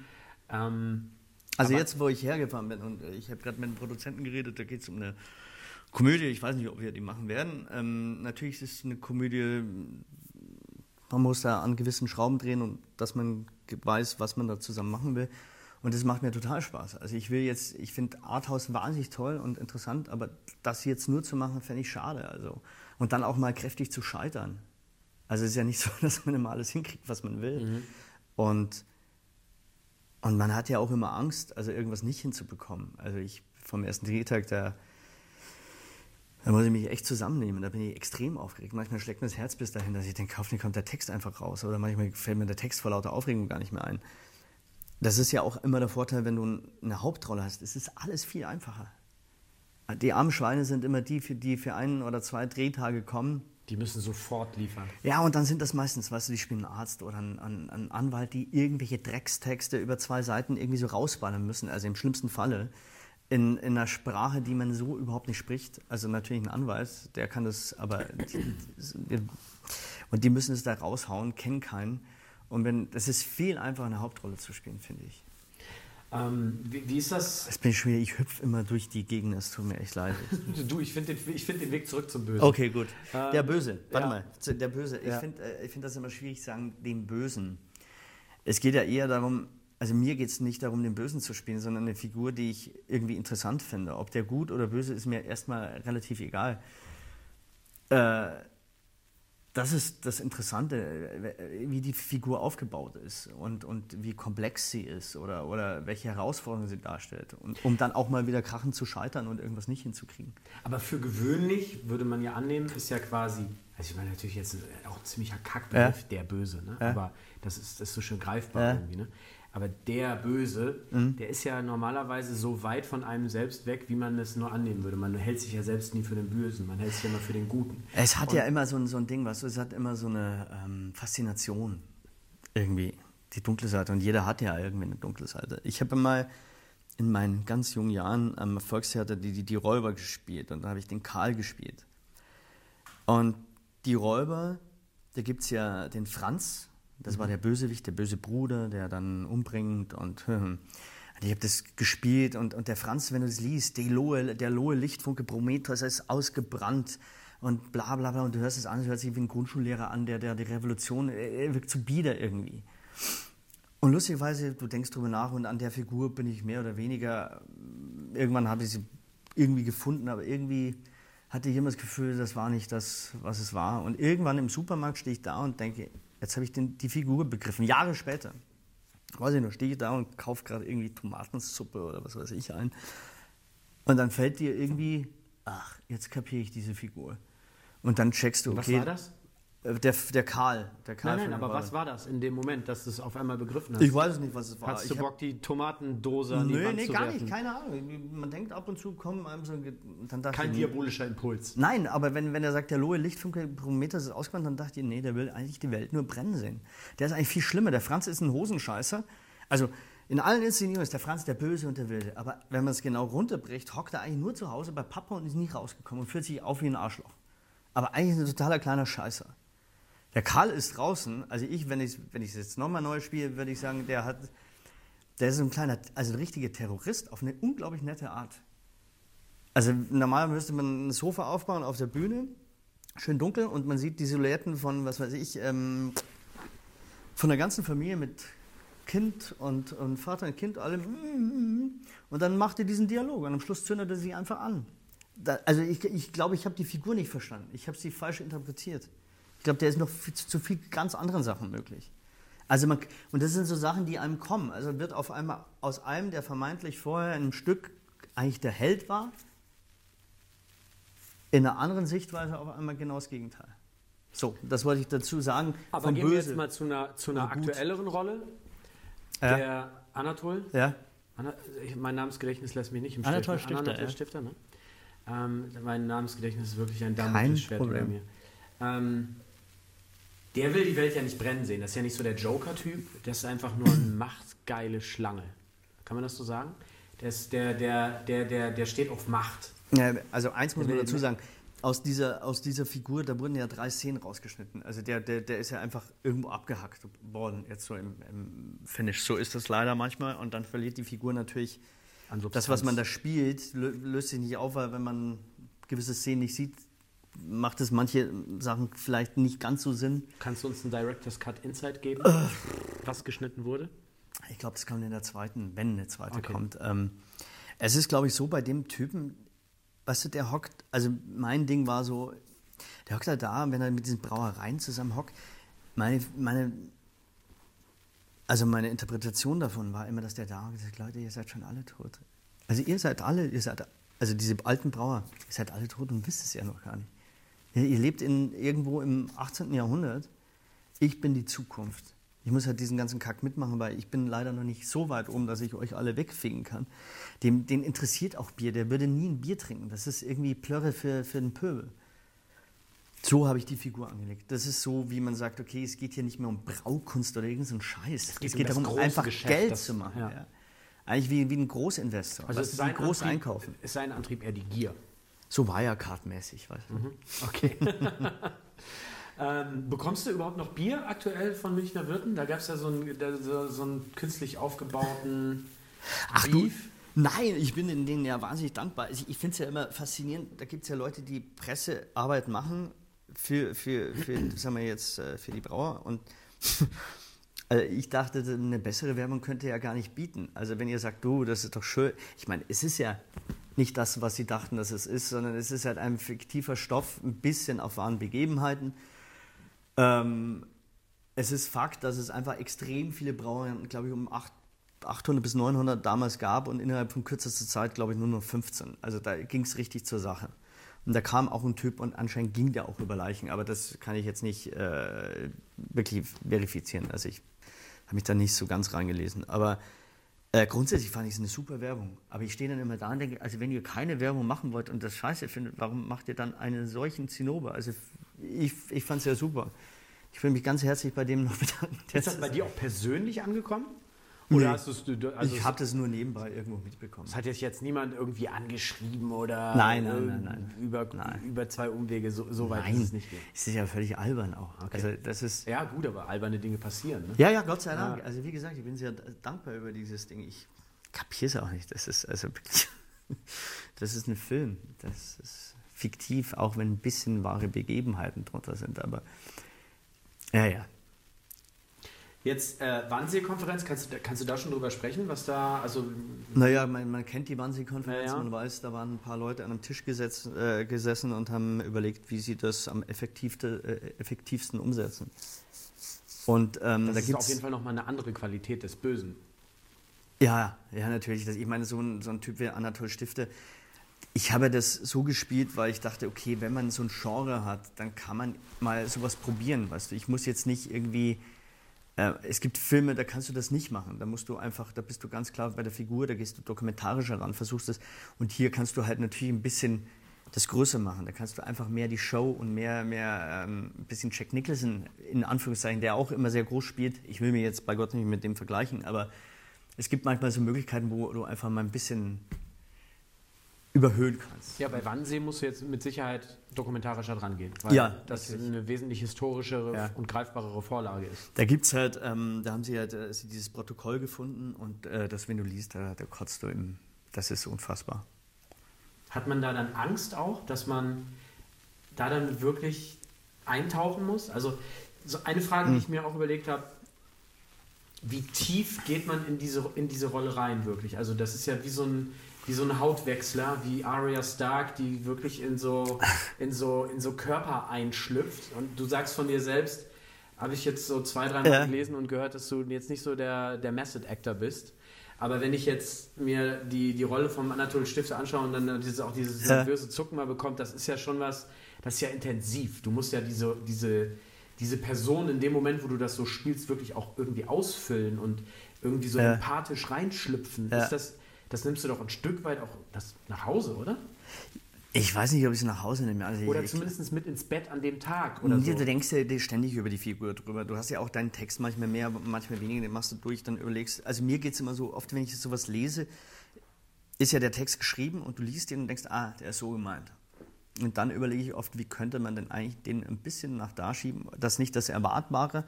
Ähm, also jetzt, wo ich hergefahren bin und ich habe gerade mit einem Produzenten geredet, da geht es um eine Komödie, ich weiß nicht, ob wir die machen werden. Ähm, natürlich ist es eine Komödie, man muss da an gewissen Schrauben drehen und dass man weiß, was man da zusammen machen will. Und das macht mir total Spaß. Also ich will jetzt, ich finde Arthouse wahnsinnig toll und interessant, aber das jetzt nur zu machen, fände ich schade. Also. Und dann auch mal kräftig zu scheitern. Also es ist ja nicht (laughs) so, dass man immer alles hinkriegt, was man will. Mhm. Und, und man hat ja auch immer Angst, also irgendwas nicht hinzubekommen. Also ich vom ersten Drehtag, da da muss ich mich echt zusammennehmen. Da bin ich extrem aufgeregt. Manchmal schlägt mir das Herz bis dahin, dass ich denke, hoffentlich kommt der Text einfach raus. Oder manchmal fällt mir der Text vor lauter Aufregung gar nicht mehr ein. Das ist ja auch immer der Vorteil, wenn du eine Hauptrolle hast. Es ist alles viel einfacher. Die armen Schweine sind immer die, für die für einen oder zwei Drehtage kommen. Die müssen sofort liefern. Ja, und dann sind das meistens, weißt du, die spielen einen Arzt oder einen, einen, einen Anwalt, die irgendwelche Dreckstexte über zwei Seiten irgendwie so rausballern müssen. Also im schlimmsten Falle in, in einer Sprache, die man so überhaupt nicht spricht. Also natürlich ein Anwalt, der kann das, aber und die müssen es da raushauen, kennen keinen. Und wenn das ist viel einfacher, eine Hauptrolle zu spielen, finde ich. Ähm, wie, wie, ist das? Das bin ich schwer. Ich hüpfe immer durch die Gegend. Es tut mir echt leid. du, ich finde den, find den Weg zurück zum Bösen. Okay, gut. Ähm, der Böse. Warte ja. mal. Der Böse. Ja. Ich finde äh, find das immer schwierig zu sagen, dem Bösen. Es geht ja eher darum, also mir geht es nicht darum, den Bösen zu spielen, sondern eine Figur, die ich irgendwie interessant finde. Ob der gut oder böse ist mir erstmal relativ egal. Äh, das ist das Interessante, wie die Figur aufgebaut ist und, und wie komplex sie ist oder, oder welche Herausforderungen sie darstellt. Und, um dann auch mal wieder krachen zu scheitern und irgendwas nicht hinzukriegen. Aber für gewöhnlich würde man ja annehmen, ist ja quasi, also ich meine natürlich jetzt auch ein ziemlicher Kackbegriff, ja. der Böse, ne? Ja. aber das ist, das ist so schön greifbar ja. irgendwie. Ne? Aber der Böse, mhm. der ist ja normalerweise so weit von einem selbst weg, wie man es nur annehmen würde. Man hält sich ja selbst nie für den Bösen, man hält sich ja immer für den Guten. Es hat Und ja immer so ein, so ein Ding, weißt du, es hat immer so eine ähm, Faszination irgendwie, die dunkle Seite. Und jeder hat ja irgendwie eine dunkle Seite. Ich habe mal in meinen ganz jungen Jahren am Volkstheater die, die, die Räuber gespielt und da habe ich den Karl gespielt. Und die Räuber, da gibt es ja den Franz, das war der Bösewicht, der böse Bruder, der dann umbringt und (laughs) ich habe das gespielt und, und der Franz, wenn du das liest, der Lohe, der Lohe Lichtfunke Prometheus ist ausgebrannt und bla bla bla und du hörst es an, es hört sich wie ein Grundschullehrer an, der, der die Revolution, er wirkt zu bieder irgendwie. Und lustigerweise, du denkst drüber nach und an der Figur bin ich mehr oder weniger, irgendwann habe ich sie irgendwie gefunden, aber irgendwie hatte ich immer das Gefühl, das war nicht das, was es war. Und irgendwann im Supermarkt stehe ich da und denke, Jetzt habe ich den, die Figur begriffen, Jahre später. Weiß ich noch, stehe ich da und kaufe gerade irgendwie Tomatensuppe oder was weiß ich ein. Und dann fällt dir irgendwie, ach, jetzt kapiere ich diese Figur. Und dann checkst du, okay. Was war das? Äh, der, der Karl. Der Karl nein, nein, aber was war das in dem Moment, dass du es auf einmal begriffen hast? Ich weiß es nicht, was es war. Hast du ich Bock, die Tomatendose an die Wand nee, zu gar werfen? nicht, keine Ahnung. Man denkt ab und zu, kommen einem so... Dann Kein ich, diabolischer Impuls. Nein, aber wenn, wenn er sagt, der Lohe Lichtfunke Prometheus ist ausgewandt, dann dachte ich, nee, der will eigentlich die Welt nur brennen sehen. Der ist eigentlich viel schlimmer. Der Franz ist ein Hosenscheißer. Also in allen Inszenierungen ist der Franz der Böse und der Wilde. Aber wenn man es genau runterbricht, hockt er eigentlich nur zu Hause bei Papa und ist nie rausgekommen und fühlt sich auf wie ein Arschloch. Aber eigentlich ist er ein totaler kleiner Scheißer. Der Karl ist draußen, also ich, wenn ich wenn ich es jetzt nochmal neu spiele, würde ich sagen, der hat, der ist ein kleiner, also ein richtiger Terrorist auf eine unglaublich nette Art. Also normal müsste man ein Sofa aufbauen auf der Bühne, schön dunkel und man sieht die Silhouetten von, was weiß ich, ähm, von der ganzen Familie mit Kind und, und Vater und Kind, allem. Und dann macht er diesen Dialog und am Schluss zündet er sie einfach an. Da, also ich glaube, ich, glaub, ich habe die Figur nicht verstanden. Ich habe sie falsch interpretiert. Ich glaube, der ist noch viel, zu viel ganz anderen Sachen möglich. Also man, und das sind so Sachen, die einem kommen. Also wird auf einmal aus einem, der vermeintlich vorher in einem Stück eigentlich der Held war, in einer anderen Sichtweise auf einmal genau das Gegenteil. So, das wollte ich dazu sagen. Aber gehen wir jetzt mal zu einer, zu einer aktuelleren Rolle. Ja. Der Anatol. Ja. Anna, ich, mein Namensgedächtnis lässt mich nicht im Stich. Anatol Stifter. Anatol ja. Stifter ne? ähm, mein Namensgedächtnis ist wirklich ein Damoklesschwert bei mir. Ähm, Der will die Welt ja nicht brennen sehen. Das ist ja nicht so der Joker-Typ. Der ist einfach nur eine machtgeile Schlange. Kann man das so sagen? Der, ist, der, der, der, der, der steht auf Macht. Ja, also eins muss man dazu sagen. Aus dieser, aus dieser Figur, da wurden ja drei Szenen rausgeschnitten. Also der, der, der ist ja einfach irgendwo abgehackt worden, jetzt so im, im Finish. So ist das leider manchmal. Und dann verliert die Figur natürlich das, was man da spielt, löst sich nicht auf, weil wenn man gewisse Szenen nicht sieht, macht es manche Sachen vielleicht nicht ganz so Sinn. Kannst du uns einen Director's Cut Insight geben, äh. was geschnitten wurde? Ich glaube, das kommt in der zweiten, wenn eine zweite okay. kommt. Ähm, es ist, glaube ich, so bei dem Typen, weißt du, der hockt, also mein Ding war so, der hockt halt da, wenn er mit diesen Brauereien zusammen hockt. Meine, meine, also meine Interpretation davon war immer, dass der da gesagt Leute, ihr seid schon alle tot. Also ihr seid alle, ihr seid, also diese alten Brauer, ihr seid alle tot und wisst es ja noch gar nicht. Ihr, ihr lebt in, irgendwo im 18. Jahrhundert. Ich bin die Zukunft. Ich muss halt diesen ganzen Kack mitmachen, weil ich bin leider noch nicht so weit oben, dass ich euch alle wegfegen kann. Dem, den interessiert auch Bier. Der würde nie ein Bier trinken. Das ist irgendwie Plörre für, für den Pöbel. So habe ich die Figur angelegt. Das ist so, wie man sagt, okay, es geht hier nicht mehr um Braukunst oder irgendeinen Scheiß. Es geht, es geht um darum, einfach Geschäft, Geld das, zu machen. Ja. Ja. Eigentlich wie, wie ein Großinvestor. Also es ist ein groß Antrieb, einkaufen. Ist sein Antrieb eher die Gier? So Wirecard-mäßig, weißt du. Mhm. Okay. (laughs) ähm, bekommst du überhaupt noch Bier aktuell von Münchner Wirten? Da gab es ja so einen, so, so einen künstlich aufgebauten Ach Beef. du? Nein, ich bin in denen ja wahnsinnig dankbar. Also ich finde es ja immer faszinierend, da gibt es ja Leute, die Pressearbeit machen für, für, für, sagen wir jetzt, äh, für die Brauer und (laughs) also ich dachte, eine bessere Werbung könnte ja gar nicht bieten. Also wenn ihr sagt, du, das ist doch schön. Ich meine, es ist ja nicht das, was sie dachten, dass es ist, sondern es ist halt ein fiktiver Stoff, ein bisschen auf wahren Begebenheiten. Ähm, es ist Fakt, dass es einfach extrem viele Brauereien, glaube ich, um 800 bis 900 damals gab und innerhalb von kürzester Zeit, glaube ich, nur noch 15. Also da ging es richtig zur Sache. Und da kam auch ein Typ und anscheinend ging der auch über Leichen, aber das kann ich jetzt nicht äh, wirklich verifizieren. Also ich habe mich da nicht so ganz reingelesen. Aber äh, grundsätzlich fand ich es eine super Werbung. Aber ich stehe dann immer da und denke, also wenn ihr keine Werbung machen wollt und das scheiße findet, warum macht ihr dann einen solchen Zinnober? Also ich, ich fand es ja super. Ich will mich ganz herzlich bei dem noch bedanken. Ist das bei dir auch persönlich angekommen? Oder nee. hast du also ich habe das nur nebenbei irgendwo mitbekommen. Es hat jetzt niemand irgendwie angeschrieben oder nein, nein, nein, nein. Über, nein. über zwei Umwege, so, so weit nein. ist es nicht. Es ist ja völlig albern auch. Okay. Also das ist ja gut, aber alberne Dinge passieren. Ne? Ja, ja, Gott sei Dank. Ja. Also wie gesagt, ich bin sehr dankbar über dieses Ding. Ich kapiere es auch nicht. Das ist also (laughs) das ist ein Film. Das ist fiktiv, auch wenn ein bisschen wahre Begebenheiten drunter sind. Aber ja, ja, Jetzt äh, Wannsee-Konferenz, kannst, kannst, du da schon drüber sprechen, was da, also... Naja, man, man kennt die Wannsee-Konferenz, ja, ja. man weiß, da waren ein paar Leute an einem Tisch gesetz, äh, gesessen und haben überlegt, wie sie das am effektivste, äh, effektivsten umsetzen. Und ähm, das da ist auf jeden Fall nochmal eine andere Qualität des Bösen. Ja, ja, natürlich. Ich meine, so ein, so ein Typ wie Anatol Stifte, ich habe das so gespielt, weil ich dachte, okay, wenn man so ein Genre hat, dann kann man mal sowas probieren, weißt du. Ich muss jetzt nicht irgendwie es gibt Filme, da kannst du das nicht machen. Da musst du einfach, da bist du ganz klar bei der Figur, da gehst du dokumentarisch heran, versuchst es. Und hier kannst du halt natürlich ein bisschen das Größer machen. Da kannst du einfach mehr die Show und mehr, mehr ähm, ein bisschen Jack Nicholson in Anführungszeichen, der auch immer sehr groß spielt. Ich will mir jetzt bei Gott nicht mit dem vergleichen, aber es gibt manchmal so Möglichkeiten, wo du einfach mal ein bisschen überhöhen kannst. Ja, bei Wannsee musst du jetzt mit Sicherheit dokumentarischer dran gehen, weil ja, das natürlich. eine wesentlich historischere ja. und greifbarere Vorlage ist. Da gibt es halt, ähm, da haben sie halt äh, dieses Protokoll gefunden und äh, das, wenn du liest, da, da kotzt du im, das ist unfassbar. Hat man da dann Angst auch, dass man da dann wirklich eintauchen muss? Also so eine Frage, hm. die ich mir auch überlegt habe, wie tief geht man in diese, in diese Rolle rein wirklich? Also das ist ja wie so ein wie so ein Hautwechsler, wie Arya Stark, die wirklich in so, (laughs) in so, in so Körper einschlüpft. Und du sagst von dir selbst, habe ich jetzt so zwei, drei Mal ja. gelesen und gehört, dass du jetzt nicht so der, der Method Actor bist. Aber wenn ich jetzt mir die, die Rolle vom Anatol Stifter anschaue und dann dieses, auch dieses ja. nervöse Zucken mal bekommt, das ist ja schon was, das ist ja intensiv. Du musst ja diese, diese, diese Person in dem Moment, wo du das so spielst, wirklich auch irgendwie ausfüllen und irgendwie so ja. empathisch reinschlüpfen. Ist das, das nimmst du doch ein Stück weit auch das nach Hause, oder? Ich weiß nicht, ob ich es nach Hause nehme. Also oder ich, zumindest mit ins Bett an dem Tag. Oder so. Du denkst ja ständig über die Figur drüber. Du hast ja auch deinen Text manchmal mehr, manchmal weniger, den machst du durch, dann überlegst. Also mir geht es immer so, oft wenn ich sowas lese, ist ja der Text geschrieben und du liest ihn und denkst, ah, der ist so gemeint. Und dann überlege ich oft, wie könnte man denn eigentlich den ein bisschen nach da schieben, das nicht das Erwartbare.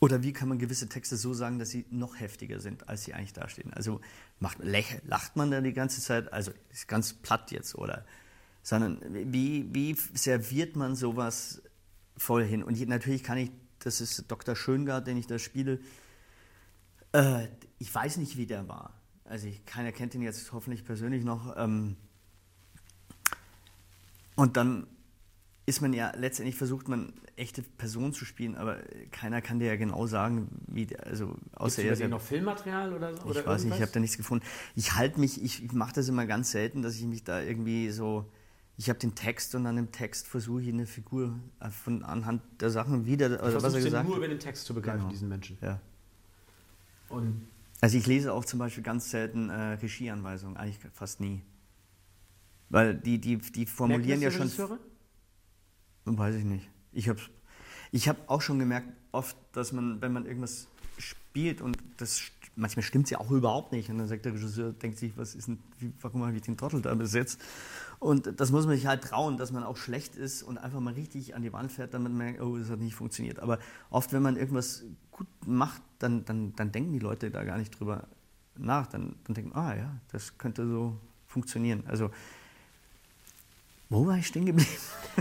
Oder wie kann man gewisse Texte so sagen, dass sie noch heftiger sind, als sie eigentlich dastehen? Also macht, lacht man da die ganze Zeit, also ist ganz platt jetzt, oder? Sondern wie, wie serviert man sowas voll hin? Und natürlich kann ich, das ist Dr. Schöngard, den ich da spiele, äh, ich weiß nicht, wie der war. Also ich, keiner kennt ihn jetzt hoffentlich persönlich noch. Ähm, und dann ist man ja letztendlich versucht man echte Personen zu spielen, aber keiner kann dir ja genau sagen, wie der, also außer Gibt's er noch Filmmaterial oder so? Ich oder weiß nicht, ich habe da nichts gefunden. Ich halte mich, ich, ich mache das immer ganz selten, dass ich mich da irgendwie so, ich habe den Text und an dem Text versuche ich eine Figur äh, von anhand der Sachen wieder, oder was er gesagt nur über den Text zu begreifen, genau. diesen Menschen. Ja. Und also ich lese auch zum Beispiel ganz selten äh, Regieanweisungen, eigentlich fast nie. Weil die, die, die formulieren ja schon. Regisseure? Weiß ich nicht. Ich habe ich hab auch schon gemerkt, oft, dass man, wenn man irgendwas spielt und das manchmal stimmt es ja auch überhaupt nicht. Und dann sagt der Regisseur, denkt sich, was ist denn, wie, warum habe ich den Trottel da besetzt? Und das muss man sich halt trauen, dass man auch schlecht ist und einfach mal richtig an die Wand fährt, damit man merkt, oh, das hat nicht funktioniert. Aber oft, wenn man irgendwas gut macht, dann, dann, dann denken die Leute da gar nicht drüber nach. Dann, dann denken, ah ja, das könnte so funktionieren. Also, wo war ich stehen geblieben? (laughs)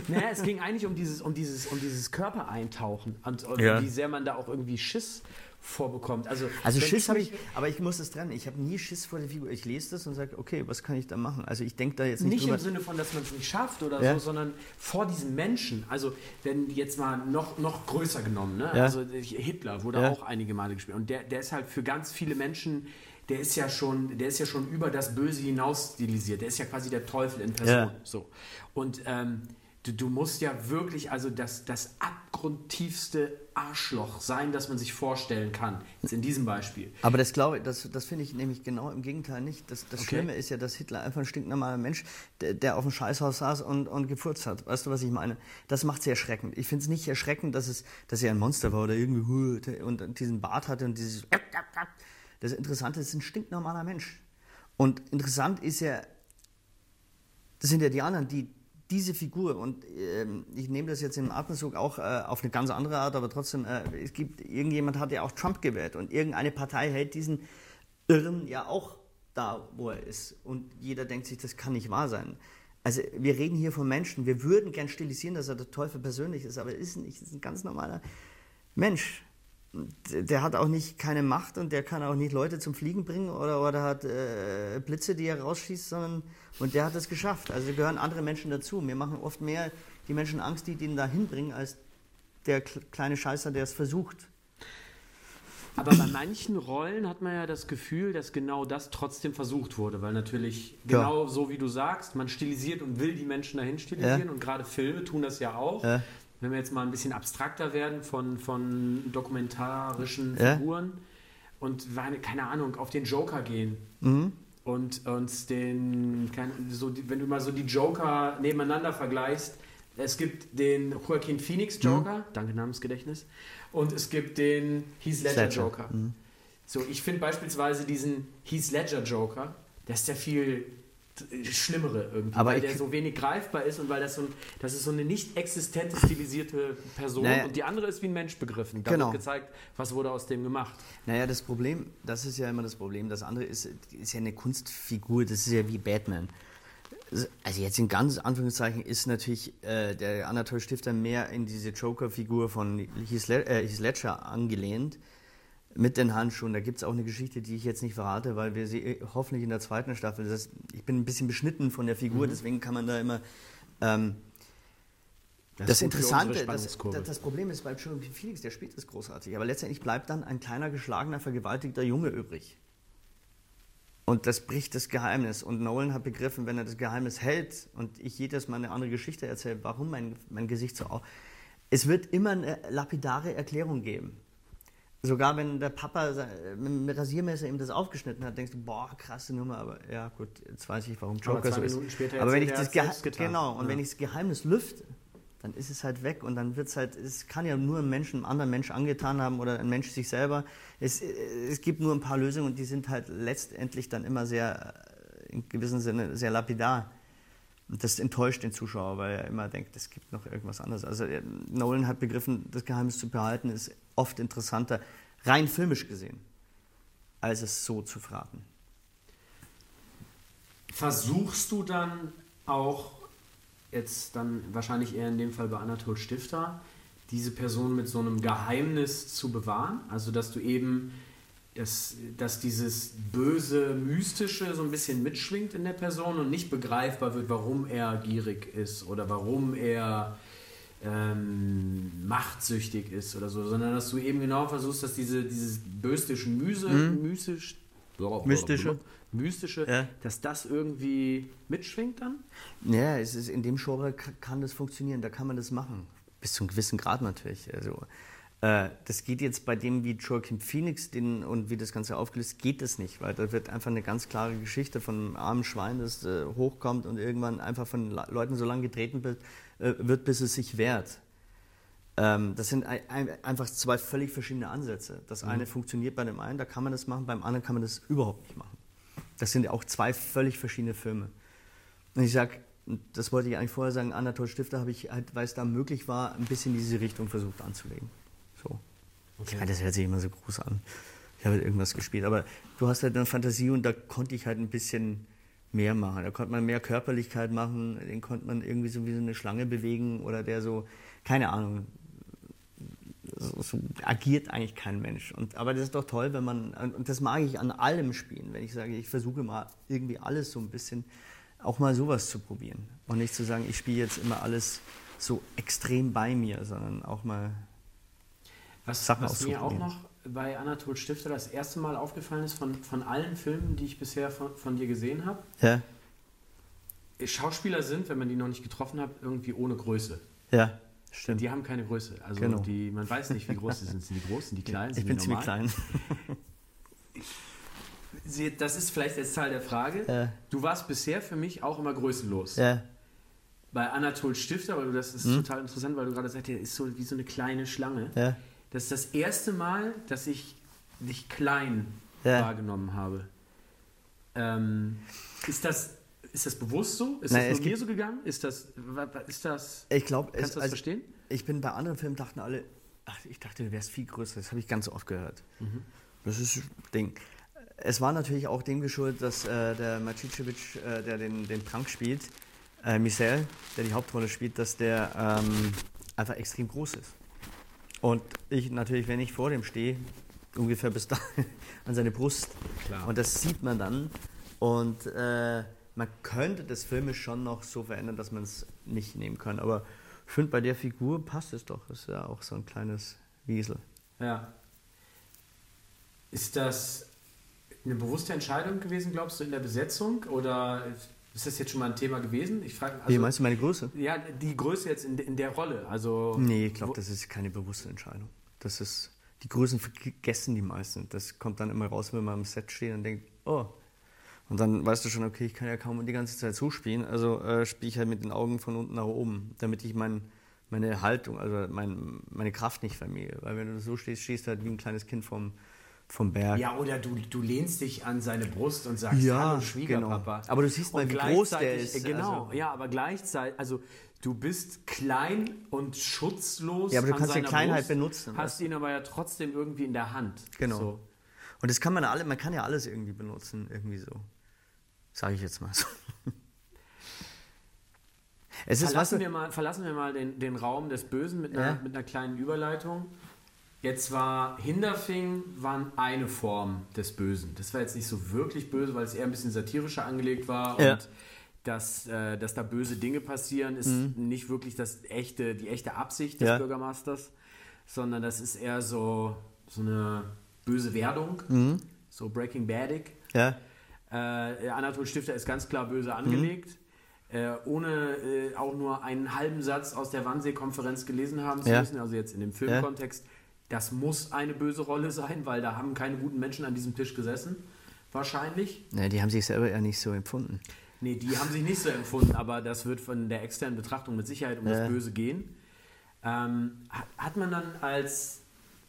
Naja, es ging eigentlich um dieses, um dieses, um dieses Körpereintauchen und, und ja. wie sehr man da auch irgendwie Schiss vorbekommt. Also, also Schiss habe ich, aber ich muss es trennen. Ich habe nie Schiss vor der Figur. Ich lese das und sage, okay, was kann ich da machen? Also ich denke da jetzt nicht Nicht drüber. im Sinne von, dass man es nicht schafft oder ja. so, sondern vor diesem Menschen. Also wenn jetzt mal noch, noch größer genommen, ne? Ja. also Hitler wurde auch einige Male gespielt und der, der ist halt für ganz viele Menschen der ist ja schon, der ist ja schon über das Böse hinaus stilisiert. Der ist ja quasi der Teufel in Person. Ja. So. Und ähm, du, du, musst ja wirklich also das, das abgrundtiefste Arschloch sein, das man sich vorstellen kann. Jetzt in diesem Beispiel. Aber das glaube das, das finde ich nämlich genau im Gegenteil nicht. Das, das okay. Schlimme ist ja, dass Hitler einfach ein stinknormaler Mensch, der, der auf dem Scheißhaus saß und, und gefurzt hat. Weißt du, was ich meine? Das macht es erschreckend. Ich finde es nicht erschreckend, dass, es, dass er ein Monster war oder irgendwie und diesen Bart hatte und dieses. Das Interessante ist, ein stinknormaler Mensch. Und interessant ist ja, das sind ja die anderen, die diese Figur, und äh, ich nehme das jetzt im Atemzug auch äh, auf eine ganz andere Art, aber trotzdem, äh, es gibt, irgendjemand hat ja auch Trump gewählt und irgendeine Partei hält diesen Irren ja auch da, wo er ist. Und jeder denkt sich, das kann nicht wahr sein. Also wir reden hier von Menschen, wir würden gern stilisieren, dass er der Teufel persönlich ist, aber er ist nicht, er ist ein ganz normaler Mensch der hat auch nicht keine Macht und der kann auch nicht Leute zum Fliegen bringen oder, oder hat äh, Blitze, die er rausschießt, sondern und der hat es geschafft. Also gehören andere Menschen dazu. Mir machen oft mehr die Menschen Angst, die den da hinbringen, als der kleine Scheißer, der es versucht. Aber bei manchen Rollen hat man ja das Gefühl, dass genau das trotzdem versucht wurde, weil natürlich genau ja. so wie du sagst, man stilisiert und will die Menschen dahin stilisieren ja. und gerade Filme tun das ja auch. Ja wenn wir jetzt mal ein bisschen abstrakter werden von, von dokumentarischen ja. Figuren und keine Ahnung, auf den Joker gehen mhm. und uns den, so, wenn du mal so die Joker nebeneinander vergleichst, es gibt den Joaquin Phoenix Joker, mhm. danke Namensgedächtnis, und es gibt den Heath Ledger, Ledger. Joker. Mhm. So, ich finde beispielsweise diesen Heath Ledger Joker, der ist ja viel Schlimmere irgendwie, aber weil der so wenig greifbar ist und weil das so, ein, das ist so eine nicht existente stilisierte Person naja, und die andere ist wie ein Mensch begriffen. Da genau. wird gezeigt, was wurde aus dem gemacht. Naja, das Problem, das ist ja immer das Problem. Das andere ist, ist ja eine Kunstfigur, das ist ja wie Batman. Also jetzt in ganz Anführungszeichen ist natürlich äh, der Anatole Stifter mehr in diese Joker-Figur von Heath äh, Ledger angelehnt mit den Handschuhen. Da gibt es auch eine Geschichte, die ich jetzt nicht verrate, weil wir sie äh, hoffentlich in der zweiten Staffel. Das ich bin ein bisschen beschnitten von der Figur, mhm. deswegen kann man da immer. Ähm, das, das Interessante, das, das, Problem ist bei Joaquin Felix, der spielt das großartig, aber letztendlich bleibt dann ein kleiner, geschlagener, vergewaltigter Junge übrig. Und das bricht das Geheimnis. Und Nolan hat begriffen, wenn er das Geheimnis hält und ich jedes Mal eine andere Geschichte erzähle, warum mein, mein Gesicht so. Es wird immer eine lapidare Erklärung geben. Sogar wenn der Papa mit dem Rasiermesser ihm das aufgeschnitten hat, denkst du, boah, krasse Nummer, aber ja gut, jetzt weiß ich, warum Joker so ist. aber wenn ich das genau und ja. wenn ich das Geheimnis lüfte, dann ist es halt weg und dann wird es halt, es kann ja nur ein Mensch einem anderen Mensch angetan haben oder ein Mensch sich selber. Es, es gibt nur ein paar Lösungen und die sind halt letztendlich dann immer sehr, in gewissem Sinne, sehr lapidar. Und das enttäuscht den Zuschauer, weil er immer denkt, es gibt noch irgendwas anderes. Also Nolan hat begriffen, das Geheimnis zu behalten ist oft interessanter, rein filmisch gesehen, als es so zu verraten. Versuchst du dann auch, jetzt dann wahrscheinlich eher in dem Fall bei Anatol Stifter, diese Person mit so einem Geheimnis zu bewahren? Also, dass du eben, dass, dass dieses böse, mystische so ein bisschen mitschwingt in der Person und nicht begreifbar wird, warum er gierig ist oder warum er ähm, machtsüchtig ist oder so, sondern dass du eben genau versuchst, dass diese, dieses böstische Müse, mhm. mystisch, mystische, mystische ja. dass das irgendwie mitschwingt dann? Ja, es ist, in dem Genre kann das funktionieren, da kann man das machen. Bis zu einem gewissen Grad natürlich. Also, äh, das geht jetzt bei dem wie Joaquin Phoenix den, und wie das Ganze aufgelöst geht das nicht, weil da wird einfach eine ganz klare Geschichte von einem armen Schwein, das äh, hochkommt und irgendwann einfach von Leuten so lange getreten wird, äh, wird, bis es sich wehrt. Ähm, das sind einfach zwei völlig verschiedene Ansätze. Das eine mhm. funktioniert bei dem einen, da kann man das machen, beim anderen kann man das überhaupt nicht machen. Das sind auch zwei völlig verschiedene Filme. Und ich sage, das wollte ich eigentlich vorher sagen, Anatol Stifter habe ich, halt, weil es da möglich war, ein bisschen in diese Richtung versucht anzulegen. Okay. Ich meine, das hört sich immer so groß an. Ich habe halt irgendwas gespielt, aber du hast halt eine Fantasie und da konnte ich halt ein bisschen mehr machen. Da konnte man mehr Körperlichkeit machen, den konnte man irgendwie so wie so eine Schlange bewegen oder der so, keine Ahnung, so, so agiert eigentlich kein Mensch. Und, aber das ist doch toll, wenn man, und das mag ich an allem spielen, wenn ich sage, ich versuche mal irgendwie alles so ein bisschen, auch mal sowas zu probieren. Und nicht zu sagen, ich spiele jetzt immer alles so extrem bei mir, sondern auch mal was, Sachen was mir auch noch bei Anatol Stifter das erste Mal aufgefallen ist von, von allen Filmen, die ich bisher von, von dir gesehen habe. Ja. Schauspieler sind, wenn man die noch nicht getroffen hat, irgendwie ohne Größe. Ja, stimmt. Die haben keine Größe. Also genau. die, man weiß nicht, wie groß sie sind. Sind die groß, sind die klein? ich bin ziemlich klein. (laughs) das ist vielleicht jetzt Teil der Frage. Ja. Du warst bisher für mich auch immer größenlos. Ja. Bei Anatol Stifter, weil du das ist hm? total interessant, weil du gerade sagst, der ist so wie so eine kleine Schlange. Ja. Das ist das erste Mal, dass ich dich klein ja. wahrgenommen habe. Ähm, ist das ist das bewusst so? Ist Nein, das nur mir so gegangen? Ist das, ist das ich glaube, kannst du das also, verstehen? Ich bin bei anderen Filmen, dachten alle, ach, ich dachte, du wärst viel größer. Das habe ich ganz oft gehört. Mhm. Das ist Ding. Es war natürlich auch dem geschuldet, dass äh, der Macicevic, äh, der den, den Prank spielt, äh, Michel, der die Hauptrolle spielt, dass der ähm, einfach extrem groß ist. Und ich natürlich, wenn ich vor dem stehe, ungefähr bis (laughs) da an seine Brust. Klar. Und das sieht man dann. Und äh, man könnte das filmisch schon noch so verändern, dass man es nicht nehmen kann. Aber ich finde, bei der Figur passt es doch. Das ist ja auch so ein kleines Wiesel. Ja. Ist das eine bewusste Entscheidung gewesen, glaubst du, in der Besetzung? Oder ist das jetzt schon mal ein Thema gewesen? Ich frage, also, Wie meinst du meine Größe? Ja, die Größe jetzt in, in der Rolle. Also, nee, ich glaube, das ist keine bewusste Entscheidung. Das ist, die Größen vergessen die meisten. Das kommt dann immer raus, wenn man am Set steht und denkt, oh. Und dann weißt du schon, okay, ich kann ja kaum die ganze Zeit so spielen. Also äh, spiele ich halt mit den Augen von unten nach oben, damit ich mein, meine Haltung, also mein, meine Kraft nicht vermehre. Weil wenn du so stehst, stehst du halt wie ein kleines Kind vom, vom Berg. Ja, oder du, du lehnst dich an seine Brust und sagst, ja, hallo Schwiegerpapa. Genau. Aber du siehst mal, wie groß der ist. Genau, also. ja, aber gleichzeitig, also du bist klein und schutzlos. Ja, aber du kannst die Kleinheit Brust, benutzen. Hast ihn aber ja trotzdem irgendwie in der Hand. Genau. So. Und das kann man alle, man kann ja alles irgendwie benutzen, irgendwie so. Sage ich jetzt mal so. (laughs) Es ist, verlassen, wir mal, verlassen wir mal den, den Raum des Bösen mit einer, ja. mit einer kleinen Überleitung. Jetzt war Hinderfing waren eine Form des Bösen. Das war jetzt nicht so wirklich böse, weil es eher ein bisschen satirischer angelegt war ja. und dass, äh, dass da böse Dinge passieren, ist mhm. nicht wirklich das echte, die echte Absicht des ja. Bürgermeisters, sondern das ist eher so, so eine böse Werdung, mhm. so Breaking Badig. Ja. Äh, Anatol Stifter ist ganz klar böse angelegt. Mhm. Äh, ohne äh, auch nur einen halben Satz aus der Wannsee-Konferenz gelesen haben zu ja. müssen, also jetzt in dem Filmkontext. Ja das muss eine böse Rolle sein, weil da haben keine guten Menschen an diesem Tisch gesessen, wahrscheinlich. Nee, die haben sich selber ja nicht so empfunden. Nee, die haben sich nicht so empfunden, aber das wird von der externen Betrachtung mit Sicherheit um ja. das Böse gehen. Ähm, hat, hat, man dann als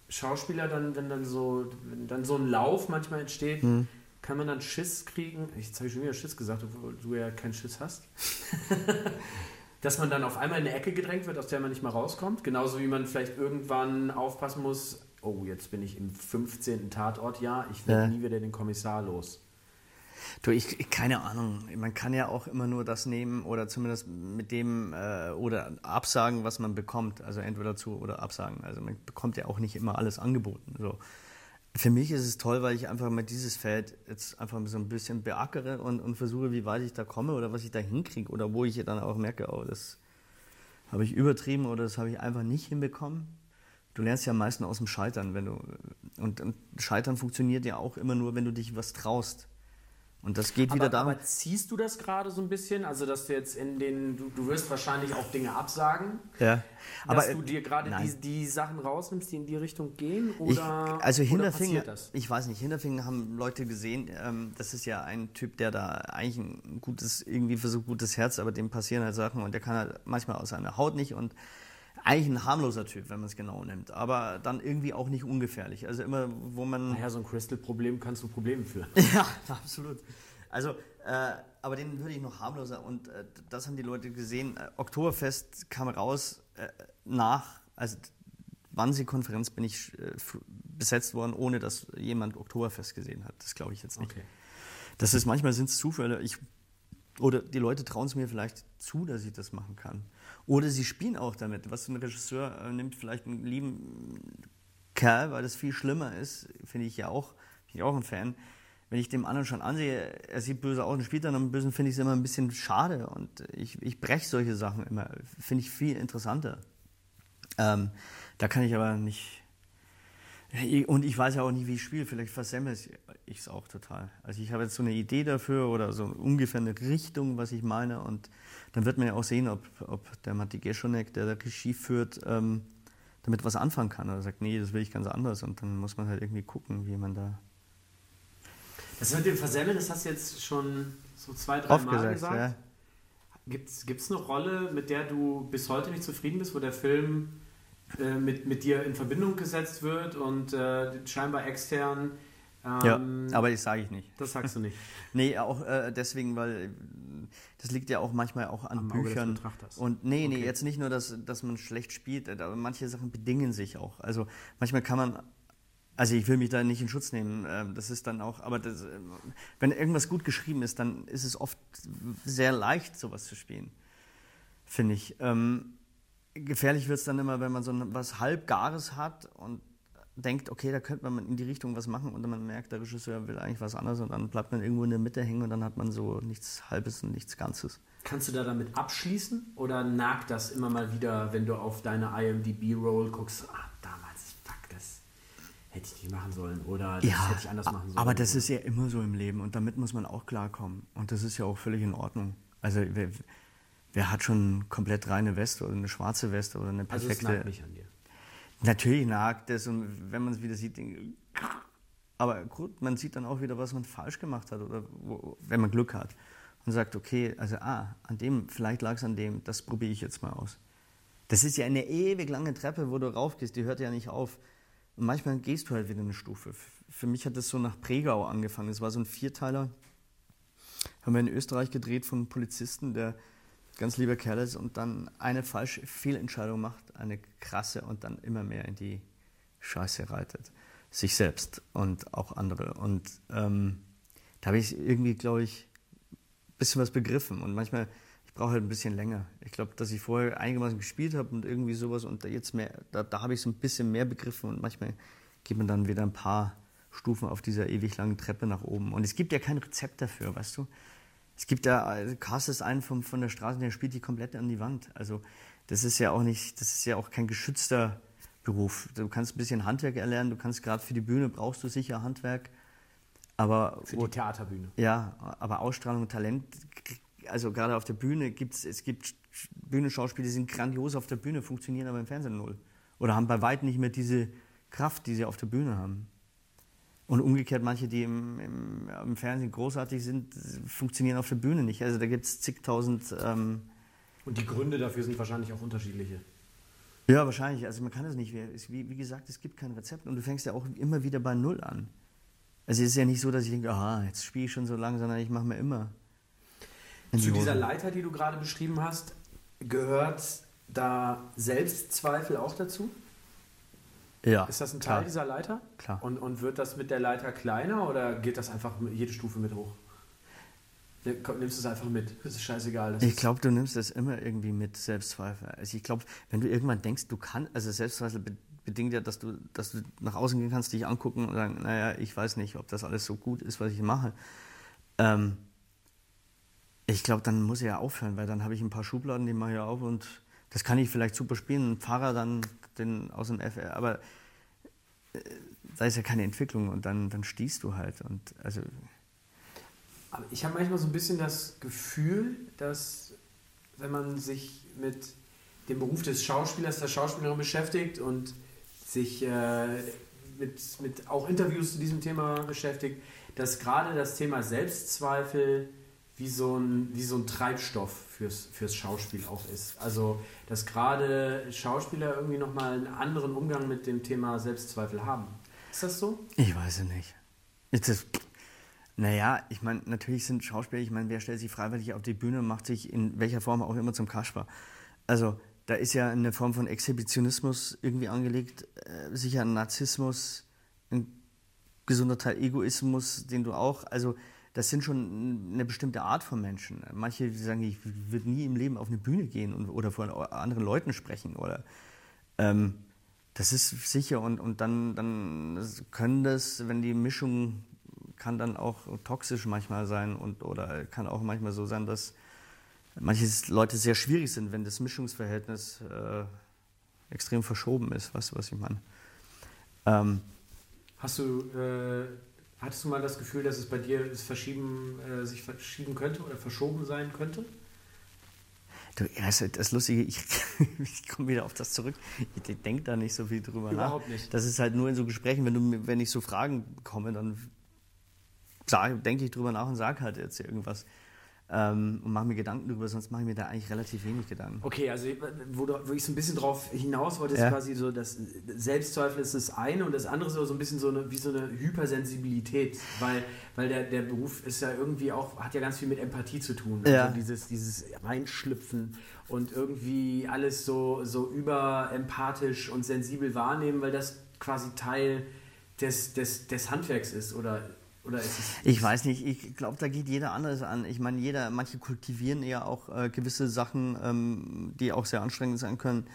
Schauspieler dann, wenn dann so, wenn dann so ein Lauf manchmal entsteht, hm. kann man dann Schiss kriegen? Jetzt habe ich schon wieder Schiss gesagt, obwohl du ja keinen Schiss hast. (laughs) Dass man dann auf einmal in eine Ecke gedrängt wird, aus der man nicht mehr rauskommt. Genauso wie man vielleicht irgendwann aufpassen muss, oh, jetzt bin ich im 15. Tatort, ja, ich werde ja. nie wieder den Kommissar los. Du, ich, keine Ahnung. Man kann ja auch immer nur das nehmen oder zumindest mit dem äh, oder absagen, was man bekommt. Also entweder zu oder absagen. Also man bekommt ja auch nicht immer alles angeboten. So. Für mich ist es toll, weil ich einfach mal dieses Feld jetzt einfach so ein bisschen beackere und, und versuche, wie weit ich da komme oder was ich da hinkriege oder wo ich dann auch merke, oh, das habe ich übertrieben oder das habe ich einfach nicht hinbekommen. Du lernst ja am meisten aus dem Scheitern, wenn du und, und Scheitern funktioniert ja auch immer nur, wenn du dich was traust. Und das geht wieder darum. Aber ziehst du das gerade so ein bisschen? Also, dass du jetzt in den, du, du wirst wahrscheinlich auch Dinge absagen. Ja. Aber dass du dir gerade die, die Sachen rausnimmst, die in die Richtung gehen? Oder, ich, also Hinterfingen, ich weiß nicht, Hinterfingen haben Leute gesehen, ähm, das ist ja ein Typ, der da eigentlich ein gutes, irgendwie für so gutes Herz, aber dem passieren halt Sachen und der kann halt manchmal aus seiner Haut nicht und eigentlich ein harmloser Typ, wenn man es genau nimmt, aber dann irgendwie auch nicht ungefährlich. Also immer, wo man. Naja, so ein Crystal-Problem kannst du Probleme führen. (laughs) ja, absolut. Also, äh, aber den würde ich noch harmloser und äh, das haben die Leute gesehen. Äh, Oktoberfest kam raus äh, nach, also Wannsee-Konferenz bin ich äh, besetzt worden, ohne dass jemand Oktoberfest gesehen hat. Das glaube ich jetzt nicht. Okay. Das ist manchmal sind es Zufälle. Ich, oder die Leute trauen es mir vielleicht zu, dass ich das machen kann. Oder sie spielen auch damit. Was ein Regisseur äh, nimmt vielleicht einen lieben Kerl, weil das viel schlimmer ist, finde ich ja auch, bin ich auch ein Fan. Wenn ich dem anderen schon ansehe, er sieht böse aus und spielt dann am Bösen, finde ich es immer ein bisschen schade. Und ich, ich breche solche Sachen immer, finde ich viel interessanter. Ähm, da kann ich aber nicht, und ich weiß ja auch nicht, wie ich spiele. Vielleicht versemmel ich es auch total. Also ich habe jetzt so eine Idee dafür oder so ungefähr eine Richtung, was ich meine. Und dann wird man ja auch sehen, ob, ob der Matti Geschonek, der da Regie führt, ähm, damit was anfangen kann. Oder sagt, nee, das will ich ganz anders. Und dann muss man halt irgendwie gucken, wie man da... Das mit dem Versemmeln, das hast du jetzt schon so zwei, drei Mal gesagt. Ja. Gibt es eine Rolle, mit der du bis heute nicht zufrieden bist, wo der Film äh, mit, mit dir in Verbindung gesetzt wird und äh, scheinbar extern. Ähm, ja, aber das sage ich nicht. Das sagst du nicht. (laughs) nee, auch äh, deswegen, weil das liegt ja auch manchmal auch an Am Büchern. Und nee, okay. nee, jetzt nicht nur, dass, dass man schlecht spielt, aber manche Sachen bedingen sich auch. Also manchmal kann man also ich will mich da nicht in Schutz nehmen. Ähm, das ist dann auch, aber das, wenn irgendwas gut geschrieben ist, dann ist es oft sehr leicht, sowas zu spielen, finde ich. Ähm, gefährlich wird es dann immer, wenn man so was halbgares hat und denkt, okay, da könnte man in die Richtung was machen und dann man merkt, der Regisseur will eigentlich was anderes und dann bleibt man irgendwo in der Mitte hängen und dann hat man so nichts Halbes und nichts Ganzes. Kannst du da damit abschließen oder nagt das immer mal wieder, wenn du auf deine IMDb-Roll guckst, ah, damals, fuck, das hätte ich nicht machen sollen oder das ja, hätte ich anders machen sollen? Aber das ist ja immer so im Leben und damit muss man auch klarkommen und das ist ja auch völlig in Ordnung. Also wer hat schon komplett reine Weste oder eine schwarze Weste oder eine perfekte. Also es nagt nicht an dir. Natürlich nagt es und wenn man es wieder sieht, aber gut, man sieht dann auch wieder, was man falsch gemacht hat oder wo, wenn man Glück hat und sagt, okay, also ah, an dem, vielleicht lag es an dem, das probiere ich jetzt mal aus. Das ist ja eine ewig lange Treppe, wo du raufgehst, die hört ja nicht auf. Und manchmal gehst du halt wieder eine Stufe. Für mich hat das so nach Pregau angefangen. Es war so ein Vierteiler, haben wir in Österreich gedreht von einem Polizisten, der ganz lieber Kerl ist und dann eine falsche Fehlentscheidung macht, eine krasse und dann immer mehr in die Scheiße reitet. Sich selbst und auch andere. Und ähm, da habe ich irgendwie, glaube ich, ein bisschen was begriffen. Und manchmal, ich brauche halt ein bisschen länger. Ich glaube, dass ich vorher einigermaßen gespielt habe und irgendwie sowas und jetzt mehr, da, da habe ich so ein bisschen mehr begriffen und manchmal geht man dann wieder ein paar Stufen auf dieser ewig langen Treppe nach oben. Und es gibt ja kein Rezept dafür, weißt du? Es gibt ja, du castest einen von, von der Straße, der spielt die komplett an die Wand. Also das ist ja auch nicht, das ist ja auch kein geschützter Beruf. Du kannst ein bisschen Handwerk erlernen, du kannst gerade für die Bühne brauchst du sicher Handwerk. Aber, für die Theaterbühne. Ja, aber Ausstrahlung und Talent, also gerade auf der Bühne gibt es, es gibt Bühnenschauspieler, die sind grandios auf der Bühne, funktionieren aber im Fernsehen null. Oder haben bei weitem nicht mehr diese Kraft, die sie auf der Bühne haben. Und umgekehrt, manche, die im, im, im Fernsehen großartig sind, funktionieren auf der Bühne nicht. Also da gibt es zigtausend. Ähm und die Gründe dafür sind wahrscheinlich auch unterschiedliche. Ja, wahrscheinlich. Also man kann das nicht. Wie, wie gesagt, es gibt kein Rezept und du fängst ja auch immer wieder bei Null an. Also es ist ja nicht so, dass ich denke, aha, jetzt spiele ich schon so lange, sondern ich mache mir immer. Zu dieser Leiter, die du gerade beschrieben hast, gehört da Selbstzweifel auch dazu? Ja. Ist das ein Teil klar. dieser Leiter? Klar. Und, und wird das mit der Leiter kleiner oder geht das einfach jede Stufe mit hoch? Nimmst du es einfach mit? Das ist scheißegal. Das ich glaube, du nimmst das immer irgendwie mit Selbstzweifel. Also ich glaube, wenn du irgendwann denkst, du kannst, also Selbstzweifel bedingt ja, dass du, dass du nach außen gehen kannst, dich angucken und sagen, naja, ich weiß nicht, ob das alles so gut ist, was ich mache. Ähm, ich glaube, dann muss ich ja aufhören, weil dann habe ich ein paar Schubladen, die mache ich auf und das kann ich vielleicht super spielen, ein Fahrer dann den aus dem FR, aber äh, da ist ja keine Entwicklung und dann, dann stehst du halt und also aber ich habe manchmal so ein bisschen das Gefühl, dass wenn man sich mit dem Beruf des Schauspielers, der Schauspielerin beschäftigt und sich äh, mit, mit auch Interviews zu diesem Thema beschäftigt, dass gerade das Thema Selbstzweifel wie so ein, wie so ein Treibstoff fürs, fürs Schauspiel auch ist. Also, dass gerade Schauspieler irgendwie nochmal einen anderen Umgang mit dem Thema Selbstzweifel haben. Ist das so? Ich weiß es nicht. Ist das, naja, ich meine, natürlich sind Schauspieler, ich meine, wer stellt sich freiwillig auf die Bühne und macht sich in welcher Form auch immer zum Kasper. Also, da ist ja eine Form von Exhibitionismus irgendwie angelegt, äh, sicher ein Narzissmus, ein gesunder Teil Egoismus, den du auch, also das sind schon eine bestimmte Art von Menschen. Manche sagen, ich würde nie im Leben auf eine Bühne gehen und, oder vor anderen Leuten sprechen oder ähm, das ist sicher und, und dann, dann können das, wenn die Mischung kann dann auch toxisch manchmal sein und oder kann auch manchmal so sein, dass manche Leute sehr schwierig sind, wenn das Mischungsverhältnis äh, extrem verschoben ist, du, was ich meine? Ähm, Hast du, äh, hattest du mal das Gefühl, dass es bei dir das Verschieben, äh, sich verschieben könnte oder verschoben sein könnte? Du, das ist lustig, ich, (laughs) ich komme wieder auf das zurück. Ich denke da nicht so viel drüber Überhaupt nach. Überhaupt nicht. Das ist halt nur in so Gesprächen, wenn, du, wenn ich so Fragen bekomme, dann denke ich drüber nach und sage halt jetzt irgendwas ähm, und mache mir Gedanken darüber, sonst mache ich mir da eigentlich relativ wenig Gedanken. Okay, also wo, du, wo ich so ein bisschen drauf hinaus wollte, ist ja. quasi so, dass Selbstzweifel ist das eine und das andere ist so ein bisschen so eine, wie so eine Hypersensibilität, weil, weil der, der Beruf ist ja irgendwie auch, hat ja ganz viel mit Empathie zu tun. Also ja. dieses, dieses Reinschlüpfen und irgendwie alles so, so überempathisch und sensibel wahrnehmen, weil das quasi Teil des, des, des Handwerks ist oder oder ist es ich weiß nicht, ich glaube, da geht jeder anders an. Ich meine, jeder, manche kultivieren ja auch äh, gewisse Sachen, ähm, die auch sehr anstrengend sein können.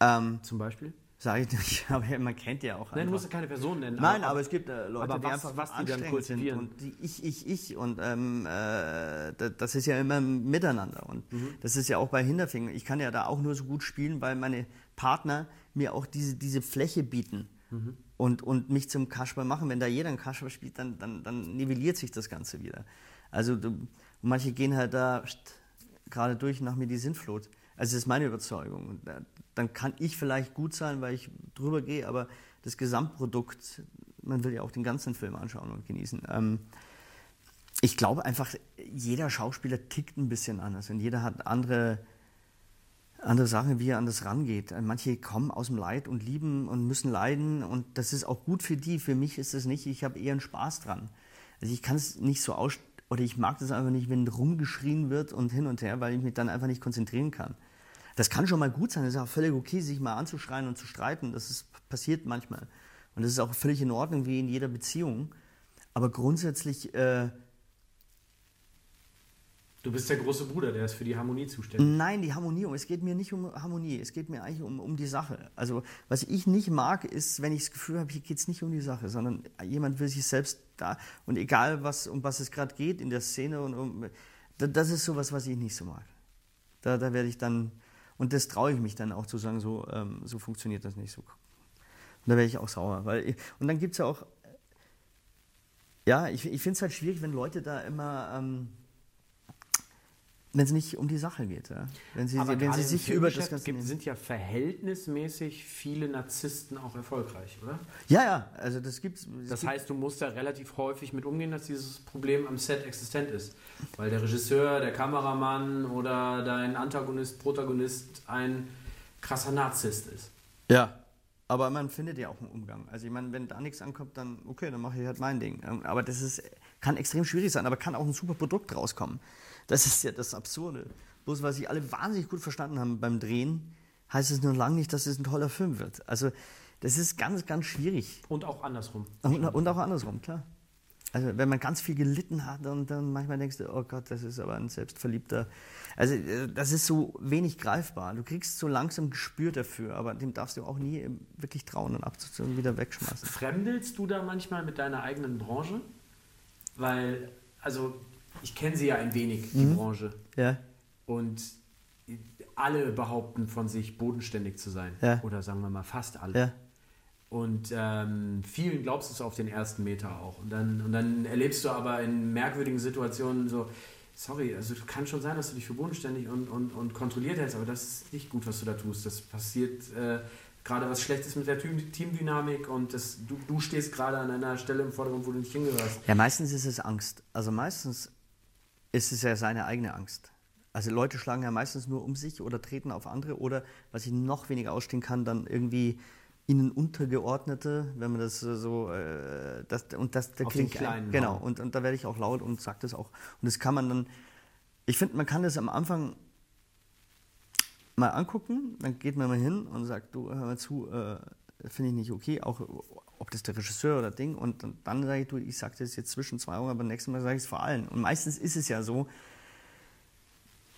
Ähm, Zum Beispiel? Sage ich nicht, (laughs) aber man kennt ja auch Nein, du musst keine Person nennen. Nein, aber, aber es gibt äh, Leute, die was, einfach was die dann kultivieren. und die ich, ich, ich und ähm, äh, das ist ja immer miteinander und mhm. das ist ja auch bei Hinterfingen. Ich kann ja da auch nur so gut spielen, weil meine Partner mir auch diese, diese Fläche bieten. Mhm und, und mich zum Kasper machen. Wenn da jeder einen Kasper spielt, dann, dann, dann nivelliert sich das Ganze wieder. Also du, manche gehen halt da gerade durch nach mir die Sintflut. Also das ist meine Überzeugung. Dann kann ich vielleicht gut sein, weil ich drüber gehe, aber das Gesamtprodukt, man will ja auch den ganzen Film anschauen und genießen. Ähm, ich glaube einfach, jeder Schauspieler tickt ein bisschen anders und jeder hat andere andere Sache, wie er an das rangeht. Manche kommen aus dem Leid und lieben und müssen leiden und das ist auch gut für die. Für mich ist es nicht. Ich habe eher einen Spaß dran. Also ich kann es nicht so aus oder ich mag das einfach nicht, wenn rumgeschrien wird und hin und her, weil ich mich dann einfach nicht konzentrieren kann. Das kann schon mal gut sein. Es ist auch völlig okay, sich mal anzuschreien und zu streiten. Das ist, passiert manchmal. Und das ist auch völlig in Ordnung, wie in jeder Beziehung. Aber grundsätzlich äh, Du bist der große Bruder, der ist für die Harmonie zuständig. Nein, die Harmonie. Es geht mir nicht um Harmonie. Es geht mir eigentlich um, um die Sache. Also, was ich nicht mag, ist, wenn ich das Gefühl habe, hier geht es nicht um die Sache, sondern jemand will sich selbst da. Und egal, was, um was es gerade geht in der Szene, und um, das ist sowas, was ich nicht so mag. Da, da werde ich dann, und das traue ich mich dann auch zu sagen, so, ähm, so funktioniert das nicht. So. Und da werde ich auch sauer. Weil ich, und dann gibt es ja auch, ja, ich, ich finde es halt schwierig, wenn Leute da immer. Ähm, wenn es nicht um die Sache geht. Ja? Wenn sie, Aber wenn sie sich über das Ganze gibt, sind ja verhältnismäßig viele Narzissten auch erfolgreich, oder? Ja, ja, also das gibt's. Das gibt- heißt, du musst da relativ häufig mit umgehen, dass dieses Problem am Set existent ist. Weil der Regisseur, der Kameramann oder dein Antagonist, Protagonist ein krasser Narzisst ist. Ja, aber man findet ja auch einen Umgang. Also ich meine, wenn da nichts ankommt, dann okay, dann mache ich halt mein Ding. Ähm, Aber das ist, kann extrem schwierig sein, aber kann auch ein super Produkt rauskommen. Das ist ja das Absurde. Bloß weil sie alle wahnsinnig gut verstanden haben beim Drehen, heißt es nur lange nicht, dass es ein toller Film wird. Also das ist ganz, ganz schwierig. Und auch andersrum. Und, und auch andersrum, klar. Also wenn man ganz viel gelitten hat und dann manchmal denkst du, oh Gott, das ist aber ein selbstverliebter. Also äh, das ist so wenig greifbar. Du kriegst so langsam Gespür dafür, aber dem darfst du auch nie äh, wirklich trauen und abzuziehen und wieder wegschmeißen. Fremdelst du da manchmal mit deiner eigenen Branche? Weil, also, ich kenne sie ja ein wenig, die Mhm. Branche. Ja, Und alle behaupten von sich, bodenständig zu sein. Ja. Oder sagen wir mal fast alle. ja, Und ähm, vielen glaubst du es auf den ersten Meter auch. Und dann, und dann erlebst du aber in merkwürdigen Situationen so, sorry, also kann schon sein, dass du dich für bodenständig und, und, und kontrolliert hältst, aber das ist nicht gut, was du da tust. Das passiert äh, gerade was Schlechtes mit der Team Teamdynamik und das, du, du stehst gerade an einer Stelle im Vordergrund, wo du nicht hingehörst. ja. Meistens ist es Angst. Also meistens ist es ja seine eigene Angst. Also Leute schlagen ja meistens nur um sich oder treten auf andere oder, was ich noch weniger ausstehen kann, dann irgendwie ihnen Untergeordnete, wenn man das so, äh, das, und das, da Auf krieg den ich Kleinen ein, genau, hauen. und, und da werde ich auch laut und sage das auch. Und das kann man dann, ich finde, man kann das am Anfang mal angucken, dann geht man mal hin und sagt, du, hör mal zu, äh, finde ich nicht okay, auch ob das der Regisseur oder Ding, und, und dann sage ich, du, ich sage das jetzt zwischen zwei Augen, aber nächstes Mal sage ich es vor allen. Und meistens ist es ja so,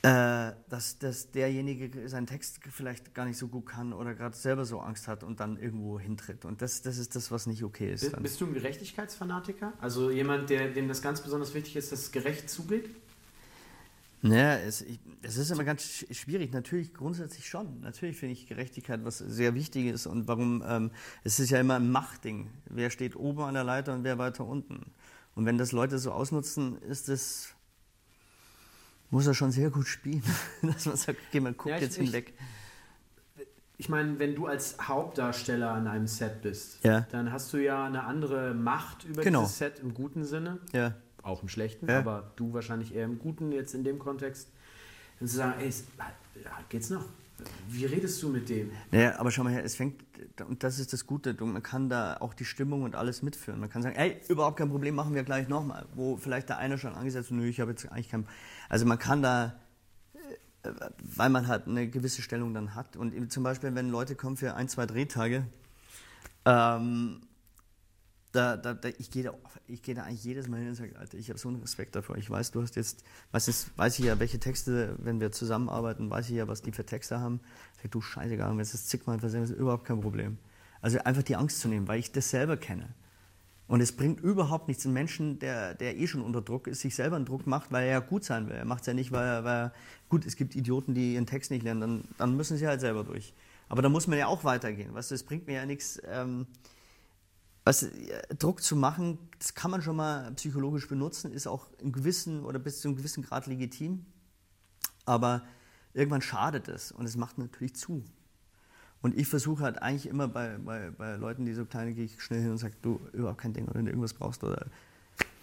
äh, dass, dass derjenige seinen Text vielleicht gar nicht so gut kann oder gerade selber so Angst hat und dann irgendwo hintritt. Und das, das ist das, was nicht okay ist. Bist, bist du ein Gerechtigkeitsfanatiker? Also jemand, der, dem das ganz besonders wichtig ist, dass es gerecht zugeht? Naja, es, ich, es ist immer ganz sch- schwierig. Natürlich grundsätzlich schon. Natürlich finde ich Gerechtigkeit was sehr Wichtiges und warum, ähm, es ist ja immer ein Machtding. Wer steht oben an der Leiter und wer weiter unten. Und wenn das Leute so ausnutzen, ist es, muss er schon sehr gut spielen, (laughs) dass man sagt, okay, man guckt Ja, ich- jetzt ich- hinweg. Ich meine, wenn du als Hauptdarsteller an einem Set bist, Ja. dann hast du ja eine andere Macht über Genau. dieses Set im guten Sinne, Ja. Auch im schlechten, Ja. aber du wahrscheinlich eher im guten jetzt in dem Kontext. Dann zu sagen, ey, geht's noch? Wie redest du mit dem? Naja, aber schau mal her, es fängt, und das ist das Gute, man kann da auch die Stimmung und alles mitführen. Man kann sagen, ey, überhaupt kein Problem, machen wir gleich nochmal. Wo vielleicht der eine schon angesetzt nö, ich habe jetzt eigentlich kein. Also man kann da, äh, weil man halt eine gewisse Stellung dann hat. Und zum Beispiel, wenn Leute kommen für ein, zwei Drehtage, ähm, da, da, da, ich gehe da, gehe da eigentlich jedes Mal hin und sage, Alter, ich habe so einen Respekt davor. Ich weiß, du hast jetzt, meistens weiß ich ja, welche Texte, wenn wir zusammenarbeiten, weiß ich ja, was die für Texte haben. Ich sage, du Scheißegal, wenn es das zigmal versendet ist, überhaupt kein Problem. Also einfach die Angst zu nehmen, weil ich das selber kenne. Und es bringt überhaupt nichts, einen Menschen, der, der eh schon unter Druck ist, sich selber einen Druck macht, weil er ja gut sein will. Er macht es ja nicht, weil er, weil er, gut, es gibt Idioten, die ihren Text nicht lernen, dann, dann müssen sie halt selber durch. Aber da muss man ja auch weitergehen. Weißt du, es bringt mir ja nichts, ähm, was, äh, Druck zu machen, das kann man schon mal psychologisch benutzen, ist auch im gewissen oder bis zu einem gewissen Grad legitim. Aber irgendwann schadet es und es macht natürlich zu. Und ich versuche halt eigentlich immer bei, bei, bei Leuten, die so kleine, gehe ich schnell hin und sage, du, überhaupt kein Ding, oder wenn du irgendwas brauchst oder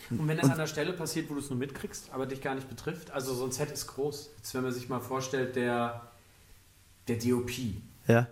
Und wenn das an der Stelle passiert, wo du es nur mitkriegst, aber dich gar nicht betrifft, also so ein Set ist groß. Jetzt, wenn man sich mal vorstellt, der, der DOP, ja,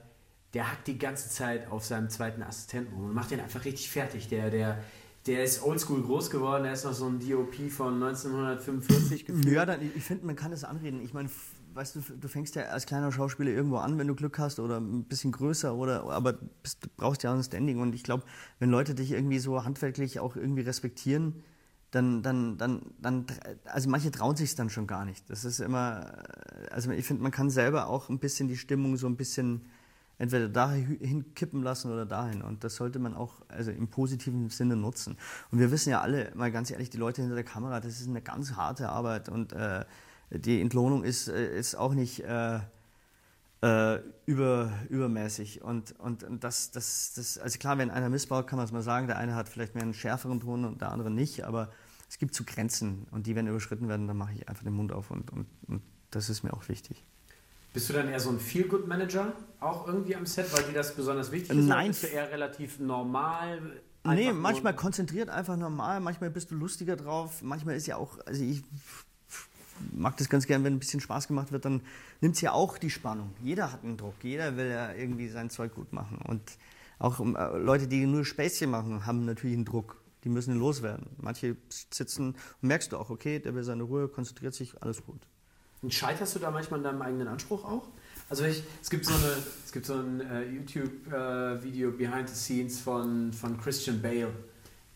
der hackt die ganze Zeit auf seinem zweiten Assistenten rum und macht den einfach richtig fertig. Der, der, der ist oldschool groß geworden, der ist noch so ein DOP von 1945 gefühlt. Ja, dann, ich finde, man kann das anreden. Ich meine, weißt du, du fängst ja als kleiner Schauspieler irgendwo an, wenn du Glück hast oder ein bisschen größer oder aber bist, du brauchst ja auch ein Standing. Und ich glaube, wenn Leute dich irgendwie so handwerklich auch irgendwie respektieren, dann, dann, dann, dann, also manche trauen sich dann schon gar nicht. Das ist immer, also ich finde, man kann selber auch ein bisschen die Stimmung so ein bisschen entweder dahin kippen lassen oder dahin. Und das sollte man auch also im positiven Sinne nutzen. Und wir wissen ja alle, mal ganz ehrlich, die Leute hinter der Kamera, das ist eine ganz harte Arbeit und äh, die Entlohnung ist, äh, ist auch nicht äh, äh, über, übermäßig. Und, und, das, das, das, also klar, wenn einer missbaut, kann man es mal sagen, der eine hat vielleicht mehr einen schärferen Ton und der andere nicht, aber es gibt zu Grenzen und die, wenn überschritten werden, dann mache ich einfach den Mund auf und, und, und das ist mir auch wichtig. Bist du dann eher so ein Feel-Good-Manager auch irgendwie am Set, weil dir das besonders wichtig ist? Nein. bist du eher relativ normal? Nee, manchmal konzentriert einfach normal, manchmal bist du lustiger drauf, manchmal ist ja auch, also ich mag das ganz gern, wenn ein bisschen Spaß gemacht wird, dann nimmt es ja auch die Spannung. Jeder hat einen Druck, jeder will ja irgendwie sein Zeug gut machen. Und auch äh, Leute, die nur Späßchen machen, haben natürlich einen Druck. Die müssen ihn loswerden. Manche sitzen und merkst du auch, okay, der will seine Ruhe, konzentriert sich, alles gut. Und scheiterst du da manchmal an deinem eigenen Anspruch auch? Also ich, es gibt so, eine, es gibt so ein äh, YouTube-Video äh, Behind the Scenes von, von Christian Bale,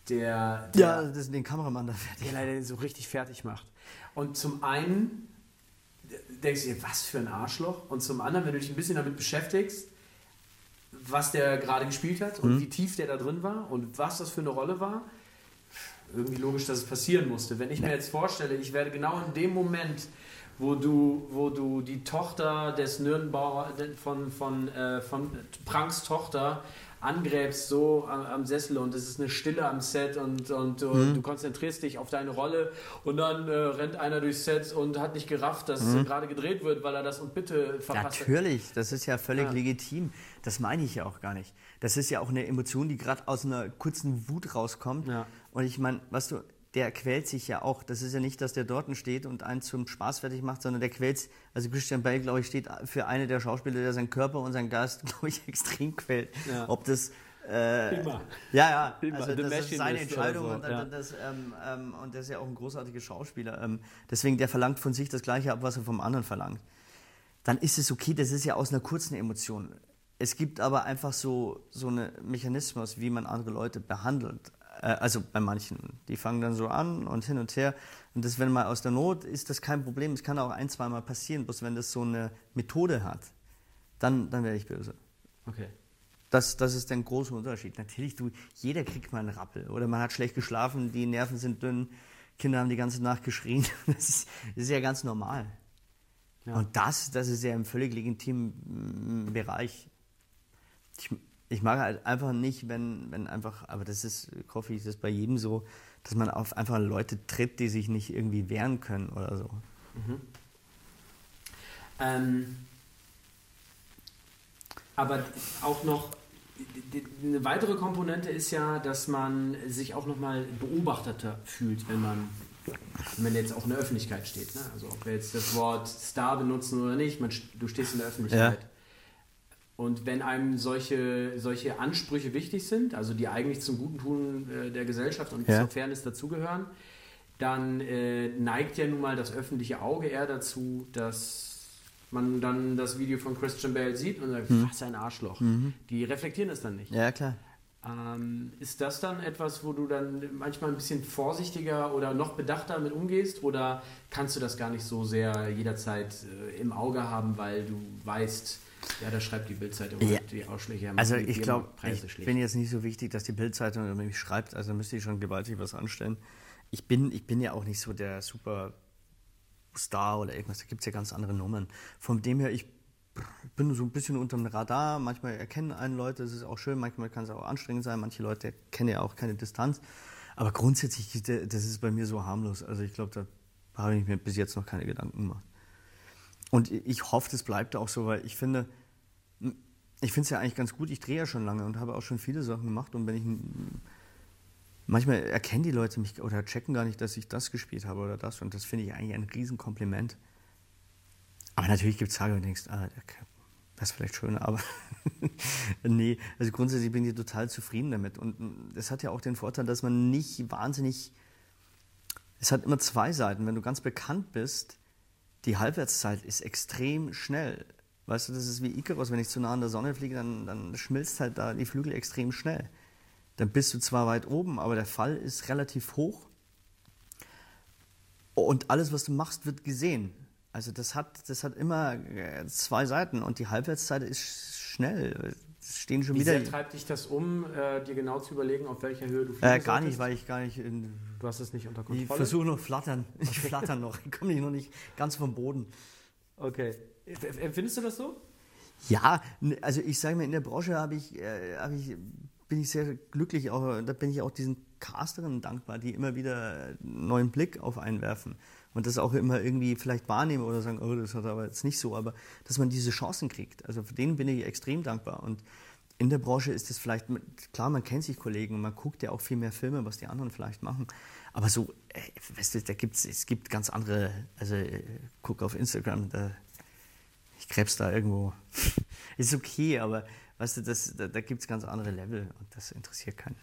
der, der ja, das den Kameramann da fertig. Der leider so richtig fertig macht. Und zum einen denkst du dir, was für ein Arschloch. Und zum anderen, wenn du dich ein bisschen damit beschäftigst, was der gerade gespielt hat und mhm. wie tief der da drin war und was das für eine Rolle war, irgendwie logisch, dass es passieren musste. Wenn ich mir jetzt vorstelle, ich werde genau in dem Moment, wo du, wo du die Tochter des Nürnberger, von, von, äh, von Pranks Tochter angräbst so am, am, Sessel und es ist eine Stille am Set und, und du, mhm. du konzentrierst dich auf deine Rolle und dann äh, rennt einer durchs Set und hat nicht gerafft, dass mhm. gerade gedreht wird, weil er das und bitte verpasst Natürlich, das ist ja völlig ja. legitim. Das meine ich ja auch gar nicht. Das ist ja auch eine Emotion, die gerade aus einer kurzen Wut rauskommt. Ja. Und ich meine, was du, der quält sich ja auch. Das ist ja nicht, dass der dort steht und einen zum Spaß fertig macht, sondern der quält Also Christian Bale, glaube ich, steht für eine der Schauspieler, der seinen Körper und seinen Geist, (laughs) glaube ich, extrem quält. Ja. Ob das äh, Immer. Ja, ja, Immer. also das ist seine Entscheidung so. und, ja. das, ähm, ähm, und der ist ja auch ein großartiger Schauspieler. Ähm, deswegen, der verlangt von sich das Gleiche ab, was er vom anderen verlangt. Dann ist es okay, das ist ja aus einer kurzen Emotion. Es gibt aber einfach so, so einen Mechanismus, wie man andere Leute behandelt. Äh, also bei manchen. Die fangen dann so an und hin und her. Und das, wenn mal aus der Not ist, das kein Problem. Es kann auch ein, zweimal passieren. Bloß wenn das so eine Methode hat, dann, dann werde ich böse. Okay. Das, das ist der große Unterschied. Natürlich, du, jeder kriegt mal einen Rappel. Oder man hat schlecht geschlafen, die Nerven sind dünn, Kinder haben die ganze Nacht geschrien. (laughs) Das ist, das ist ja ganz normal. Ja. Und das, das ist ja im völlig legitimen Bereich. Ich, ich mag halt einfach nicht, wenn, wenn einfach, aber das ist, hoffe ich, ist das bei jedem so, dass man auf einfach Leute tritt, die sich nicht irgendwie wehren können oder so. Mhm. Ähm, aber auch noch eine weitere Komponente ist ja, dass man sich auch nochmal beobachteter fühlt, wenn man, wenn jetzt auch in der Öffentlichkeit steht. Ne? Also ob wir jetzt das Wort Star benutzen oder nicht, man, du stehst in der Öffentlichkeit. Ja. Und wenn einem solche, solche Ansprüche wichtig sind, also die eigentlich zum Guten tun äh, der Gesellschaft und ja. zur Fairness dazugehören, dann äh, neigt ja nun mal das öffentliche Auge eher dazu, dass man dann das Video von Christian Bale sieht und sagt, mhm. was ein Arschloch. Mhm. Die reflektieren es dann nicht. Ja, klar. Ähm, ist das dann etwas, wo du dann manchmal ein bisschen vorsichtiger oder noch bedachter mit umgehst? Oder kannst du das gar nicht so sehr jederzeit äh, im Auge haben, weil du weißt, ja, da schreibt die Bildzeitung ja. die Ausschläge. Also ich glaube, ich bin jetzt nicht so wichtig, dass die Bildzeitung über mich schreibt, also müsste ich schon gewaltig was anstellen. Ich bin, ich bin ja auch nicht so der super Star oder irgendwas, da gibt es ja ganz andere Nummern. Von dem her, ich bin so ein bisschen unter dem Radar, manchmal erkennen einen Leute, das ist auch schön, manchmal kann es auch anstrengend sein, manche Leute kennen ja auch keine Distanz. Aber grundsätzlich, das ist bei mir so harmlos. Also ich glaube, da habe ich mir bis jetzt noch keine Gedanken gemacht. Und ich hoffe, das bleibt auch so, weil ich finde, ich finde es ja eigentlich ganz gut. Ich drehe ja schon lange und habe auch schon viele Sachen gemacht. Und wenn ich manchmal erkennen die Leute mich oder checken gar nicht, dass ich das gespielt habe oder das. Und das finde ich eigentlich ein Riesenkompliment. Aber natürlich gibt es Tage, wo du denkst, ah, das ist vielleicht schöner, aber (laughs) nee, also grundsätzlich bin ich total zufrieden damit. Und es hat ja auch den Vorteil, dass man nicht wahnsinnig. Es hat immer zwei Seiten. Wenn du ganz bekannt bist, die Halbwertszeit ist extrem schnell. Weißt du, das ist wie Icarus, wenn ich zu nah an der Sonne fliege, dann, dann schmilzt halt da die Flügel extrem schnell. Dann bist du zwar weit oben, aber der Fall ist relativ hoch. Und alles, was du machst, wird gesehen. Also das hat, das hat immer äh, zwei Seiten und die Halbwertszeit ist schnell. Stehen schon Wie wieder. Wie treibt dich das um, äh, dir genau zu überlegen, auf welcher Höhe du fliegst? Äh, gar nicht, weil ich gar nicht. In, du hast es nicht unter Kontrolle. Ich versuche noch flattern. Ich flatter noch. Ich komme noch nicht ganz vom Boden. Okay. Empfindest du das so? Ja, also ich sage mal, in der Branche habe ich, äh, hab ich bin ich sehr glücklich, auch, da bin ich auch diesen Casterinnen dankbar, die immer wieder einen neuen Blick auf einen werfen und das auch immer irgendwie vielleicht wahrnehmen oder sagen, oh, das hat aber jetzt nicht so, aber dass man diese Chancen kriegt. Also für den bin ich extrem dankbar. Und in der Branche ist es vielleicht, klar, man kennt sich Kollegen und man guckt ja auch viel mehr Filme, was die anderen vielleicht machen. Aber so, äh, weißt du, da gibt's, es gibt ganz andere, also äh, guck auf Instagram, da, ich krebs da irgendwo. (laughs) ist okay, aber weißt du, das, da, da gibt es ganz andere Level und das interessiert keinen.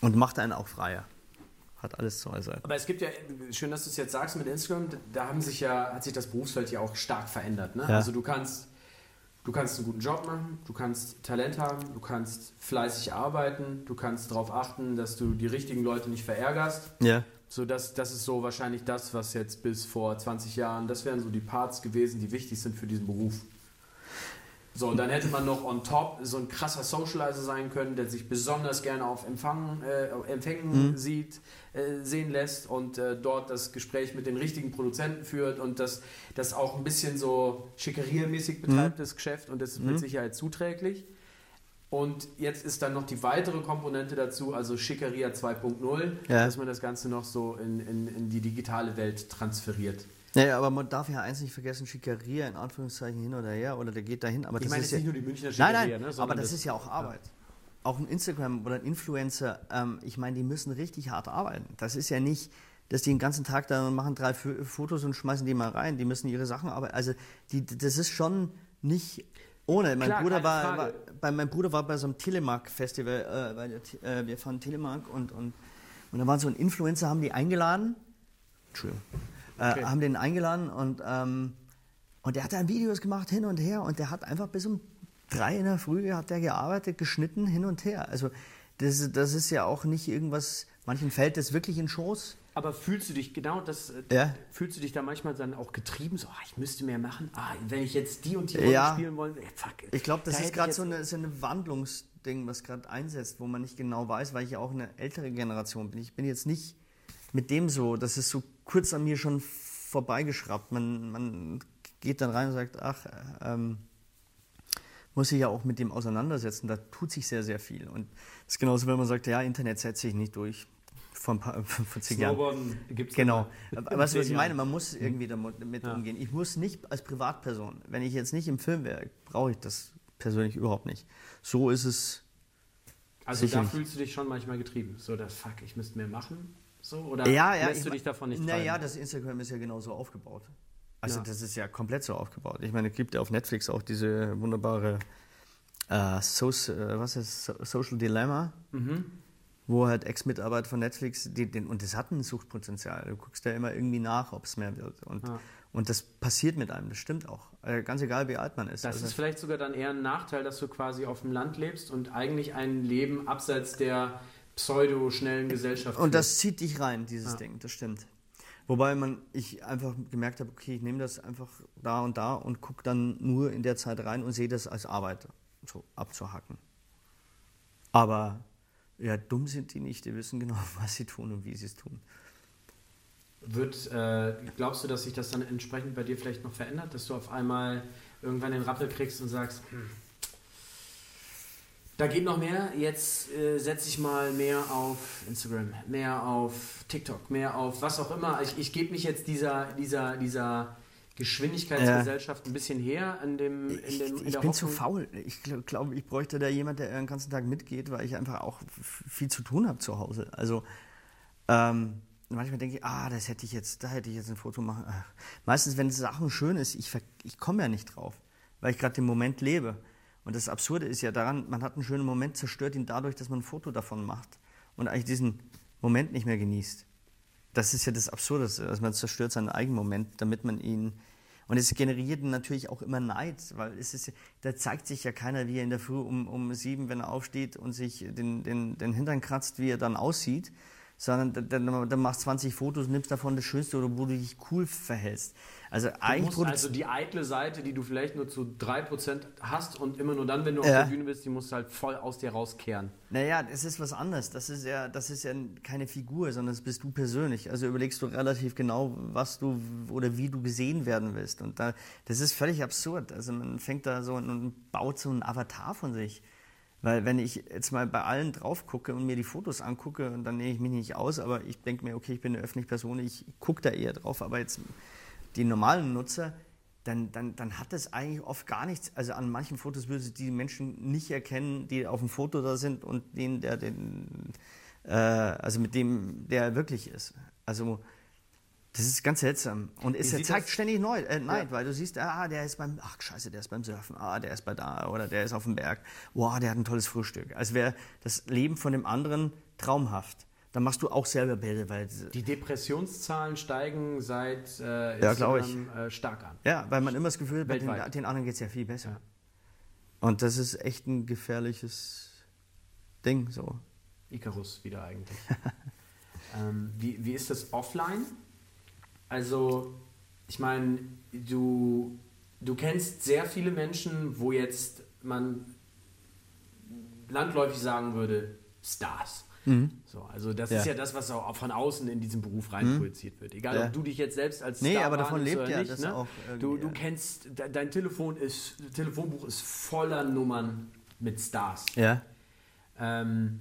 Und macht einen auch freier hat alles zwei Seiten. Aber es gibt ja, schön, dass du es jetzt sagst mit Instagram, da haben sich ja, hat sich das Berufsfeld ja auch stark verändert. Ne? Ja. Also du kannst, du kannst einen guten Job machen, du kannst Talent haben, du kannst fleißig arbeiten, du kannst darauf achten, dass du die richtigen Leute nicht verärgerst. Ja. So, das, das ist so wahrscheinlich das, was jetzt bis vor 20 Jahren, das wären so die Parts gewesen, die wichtig sind für diesen Beruf. So, dann hätte man noch on top so ein krasser Socializer sein können, der sich besonders gerne auf Empfang, äh, Empfängen mhm. sieht, äh, sehen lässt und äh, dort das Gespräch mit den richtigen Produzenten führt und das, das auch ein bisschen so schickeriermäßig betreibt, mhm. das Geschäft, und das ist mit mhm. Sicherheit zuträglich. Und jetzt ist dann noch die weitere Komponente dazu, also Schickeria 2.0, ja. dass man das Ganze noch so in, in, in die digitale Welt transferiert. Naja, aber man darf ja eins nicht vergessen, Schickeria in Anführungszeichen hin oder her oder der geht dahin. Aber ich das meine ist ja, nicht nur die Münchner Schickeria, nein, nein, ne, aber das, das, ist ja auch Arbeit. Ja. Auch ein Instagram oder ein Influencer, ähm, ich meine, die müssen richtig hart arbeiten. Das ist ja nicht, dass die den ganzen Tag da machen drei Fotos und schmeißen die mal rein. Die müssen ihre Sachen arbeiten. Also die, das ist schon nicht ohne. Mein, Klar, Bruder war, war, bei, mein Bruder war bei so einem Telemark-Festival, äh, bei äh, wir fahren Telemark und, und, und da waren so ein Influencer, haben die eingeladen. Entschuldigung äh, haben den eingeladen und, ähm, und der hat dann Videos gemacht hin und her und der hat einfach bis um drei in der Früh hat der gearbeitet, geschnitten hin und her. Also das, das ist ja auch nicht irgendwas, manchen fällt das wirklich in Schoß. Aber fühlst du dich genau das? Äh, ja. Fühlst du dich da manchmal dann auch getrieben? So, ah, ich müsste mehr machen. Ah, wenn ich jetzt die und die Rolle ja. spielen wollte, fuck. Ich glaube, das da ist gerade so eine, so eine Wandlungsding, was gerade einsetzt, wo man nicht genau weiß, weil ich ja auch eine ältere Generation bin. Ich bin jetzt nicht mit dem so, das ist so kurz an mir schon vorbeigeschraubt. Man, man geht dann rein und sagt, ach, ähm, muss sich ja auch mit dem auseinandersetzen. Da tut sich sehr, sehr viel. Und das ist genauso, wenn man sagt, ja, Internet setze ich nicht durch. Vor ein paar, (laughs) vor zig Jahren. Gibt's genau. Weißt du, was ich meine? Man muss irgendwie damit ja. umgehen. Ich muss nicht als Privatperson, wenn ich jetzt nicht im Film wäre, brauche ich das persönlich überhaupt nicht. So ist es. Also da fühlst du dich schon manchmal getrieben. So, das fuck, ich müsste mehr machen. So, oder ja, ja, lässt du dich davon nicht Naja, das Instagram ist ja genauso aufgebaut. Also ja. das ist ja komplett so aufgebaut. Ich meine, es gibt ja auf Netflix auch diese wunderbare äh, so äh, was ist Social Dilemma, mhm. wo halt Ex-Mitarbeiter von Netflix, die, den, und das hat ein Suchtpotenzial. Du guckst ja immer irgendwie nach, ob es mehr wird. Und, ja. und das passiert mit einem, das stimmt auch. Äh, ganz egal, wie alt man ist. Das also, ist vielleicht sogar dann eher ein Nachteil, dass du quasi auf dem Land lebst und eigentlich ein Leben abseits der pseudo-schnellen Gesellschaft. Und das zieht dich rein, dieses ja. Ding, das stimmt. Wobei man, ich einfach gemerkt habe, okay, ich nehme das einfach da und da und gucke dann nur in der Zeit rein und sehe das als Arbeit so abzuhacken. Aber ja, dumm sind die nicht, die wissen genau, (laughs) was sie tun und wie sie es tun. Wird, äh, glaubst du, dass sich das dann entsprechend bei dir vielleicht noch verändert, dass du auf einmal irgendwann den Rappel kriegst und sagst, hm, da geht noch mehr. Jetzt äh, setze ich mal mehr auf Instagram, mehr auf TikTok, mehr auf was auch immer. Ich, ich gebe mich jetzt dieser, dieser, dieser Geschwindigkeitsgesellschaft ein bisschen her in dem in dem, Ich, in ich bin Hoffnung. zu faul. Ich glaube, glaub, ich bräuchte da jemand, der den ganzen Tag mitgeht, weil ich einfach auch viel zu tun habe zu Hause. Also ähm, manchmal denke ich, ah, das hätte ich jetzt, da hätte ich jetzt ein Foto machen. Ach. Meistens, wenn Sachen schön ist, ich, ich komme ja nicht drauf, weil ich gerade den Moment lebe. Und das Absurde ist ja daran, man hat einen schönen Moment, zerstört ihn dadurch, dass man ein Foto davon macht und eigentlich diesen Moment nicht mehr genießt. Das ist ja das Absurde, also man zerstört seinen eigenen Moment, damit man ihn. Und es generiert natürlich auch immer Neid, weil es ist, da zeigt sich ja keiner, wie er in der Früh um, um sieben, wenn er aufsteht und sich den, den, den Hintern kratzt, wie er dann aussieht, sondern dann, dann machst 20 Fotos, nimmst davon das Schönste oder wo du dich cool verhältst. Also du eigentlich musst also die eitle Seite, die du vielleicht nur zu 3% hast und immer nur dann, wenn du ja. auf der Bühne bist, die musst du halt voll aus dir rauskehren. Naja, das ist was anderes. Das ist ja, das ist ja keine Figur, sondern das bist du persönlich. Also überlegst du relativ genau, was du oder wie du gesehen werden willst. Und da, das ist völlig absurd. Also man fängt da so und baut so einen Avatar von sich Weil wenn ich jetzt mal bei allen drauf gucke und mir die Fotos angucke, und dann nehme ich mich nicht aus, aber ich denke mir, okay, ich bin eine öffentliche Person, ich gucke da eher drauf, aber jetzt die normalen Nutzer, dann, dann, dann hat das eigentlich oft gar nichts. Also an manchen Fotos würde sie die Menschen nicht erkennen, die auf dem Foto da sind und den, der den, äh, also mit dem, der wirklich ist. Also das ist ganz seltsam. Und es zeigt ständig neu, äh, Neid, ja. weil du siehst, ah, der ist beim, ach scheiße, der ist beim Surfen, ah, der ist bei da oder der ist auf dem Berg, wow, der hat ein tolles Frühstück. Als wäre das Leben von dem anderen traumhaft. Dann machst du auch selber Bilder, weil die Depressionszahlen steigen seit äh, ja, ich. Äh, stark an. Ja, weil man immer das Gefühl hat, bei den, den, anderen geht es ja viel besser. Ja. Und das ist echt ein gefährliches Ding, so. Icarus wieder eigentlich. (laughs) ähm, wie, wie ist das offline? Also, ich meine, du, du kennst sehr viele Menschen, wo jetzt man landläufig sagen würde, Stars. Mhm. So, also das ja. ist ja das, was auch von außen in diesen Beruf rein mhm. projiziert wird. Egal, ja. ob du dich jetzt selbst als nee, Star aber davon lebt ja nicht, das ne? auch. Du, du kennst, dein Telefon ist, Telefonbuch ist voller Nummern mit Stars. Ja. Ähm,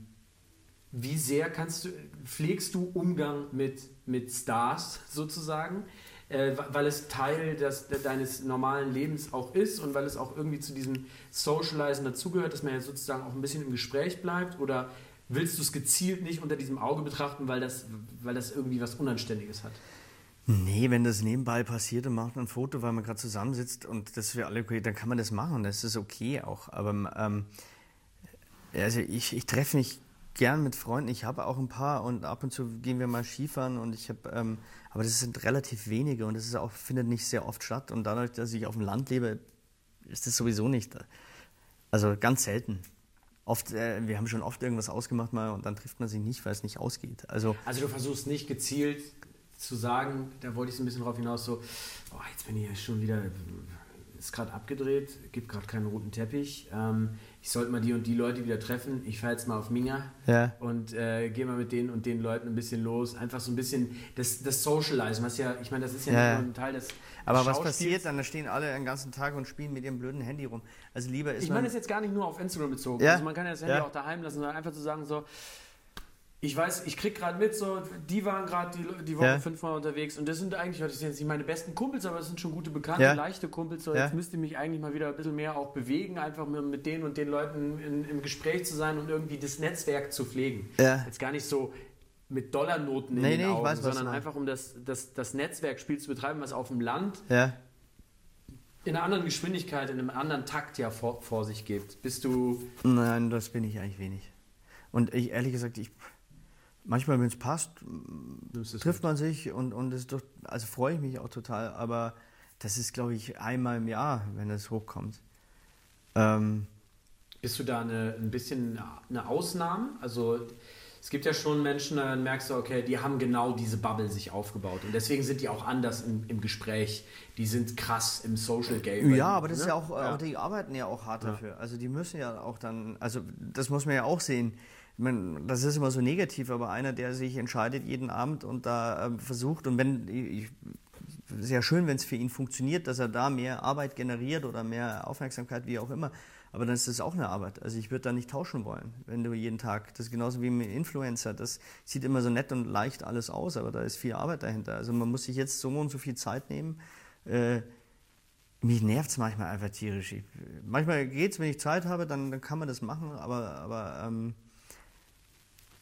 wie sehr kannst du, pflegst du Umgang mit, mit Stars sozusagen? Äh, weil es Teil des, deines normalen Lebens auch ist und weil es auch irgendwie zu diesem Socializen dazugehört, dass man ja sozusagen auch ein bisschen im Gespräch bleibt? Oder willst du es gezielt nicht unter diesem Auge betrachten, weil das, weil das irgendwie was Unanständiges hat? Nee, wenn das nebenbei passiert und macht ein Foto, weil man gerade zusammensitzt und das für alle okay, dann kann man das machen. Das ist okay auch. Aber ähm, also ich, ich treffe mich gern mit Freunden. Ich habe auch ein paar und ab und zu gehen wir mal Skifahren und ich habe, ähm, aber das sind relativ wenige und das ist auch, findet nicht sehr oft statt. Und dadurch, dass ich auf dem Land lebe, ist das sowieso nicht. Also ganz selten. Oft, äh, wir haben schon oft irgendwas ausgemacht mal und dann trifft man sich nicht, weil es nicht ausgeht. Also, also du versuchst nicht gezielt zu sagen, da wollte ich so ein bisschen drauf hinaus, so, oh, jetzt bin ich ja schon wieder, ist gerade abgedreht, gibt gerade keinen roten Teppich. Ähm, ich sollte mal die und die Leute wieder treffen. Ich fahre jetzt mal auf Minga ja. und äh, gehe mal mit denen und den Leuten ein bisschen los. Einfach so ein bisschen das, das Socializen, was ja, ich meine, das ist ja, ja. ein Teil des. Aber was passiert dann? Da stehen alle den ganzen Tag und spielen mit ihrem blöden Handy rum. Also lieber ist Ich meine das jetzt gar nicht nur auf Instagram bezogen. Ja. Also man kann ja das Handy auch daheim lassen, sondern einfach zu sagen so, ich weiß, ich krieg gerade mit, so, die waren gerade die, die Woche ja. fünfmal unterwegs und das sind eigentlich, das sind jetzt nicht meine besten Kumpels, aber das sind schon gute Bekannte, ja. leichte Kumpels. So, ja. Jetzt müsste ich mich eigentlich mal wieder ein bisschen mehr auch bewegen, einfach mit denen und den Leuten in, im Gespräch zu sein und irgendwie das Netzwerk zu pflegen. Jetzt gar nicht so mit Dollarnoten in nee, den nee, Augen, weiß, sondern einfach um das, das, das Netzwerkspiel zu betreiben, was auf dem Land in einer anderen Geschwindigkeit, in einem anderen Takt ja vor, vor sich gibt. Bist du. Nein, das bin ich eigentlich wenig. Und ich ehrlich gesagt, ich manchmal, wenn es passt, trifft man sich und, und das doch, also freue ich mich auch total, aber das ist, glaube ich, einmal im Jahr, wenn es hochkommt. Ähm, Bist du da eine, ein bisschen eine Ausnahme? Also es gibt ja schon Menschen, da merkst du, okay, die haben genau diese Bubble sich aufgebaut und deswegen sind die auch anders im, im Gespräch. Die sind krass im Social Game. Ja, aber das ne? ist ja auch, ja. die arbeiten ja auch hart ja. dafür. Also die müssen ja auch dann, also das muss man ja auch sehen das ist immer so negativ, aber einer, der sich entscheidet jeden Abend und da äh, versucht, und wenn, ich, sehr schön, wenn es für ihn funktioniert, dass er da mehr Arbeit generiert oder mehr Aufmerksamkeit, wie auch immer, aber dann ist das auch eine Arbeit. Also ich würde da nicht tauschen wollen, wenn du jeden Tag, das ist genauso wie mit Influencer, das sieht immer so nett und leicht alles aus, aber da ist viel Arbeit dahinter. Also man muss sich jetzt so und so viel Zeit nehmen. Äh, mich nervt es manchmal einfach tierisch. Ich, manchmal es, wenn ich Zeit habe, dann, dann, kann man das machen, aber, aber ähm,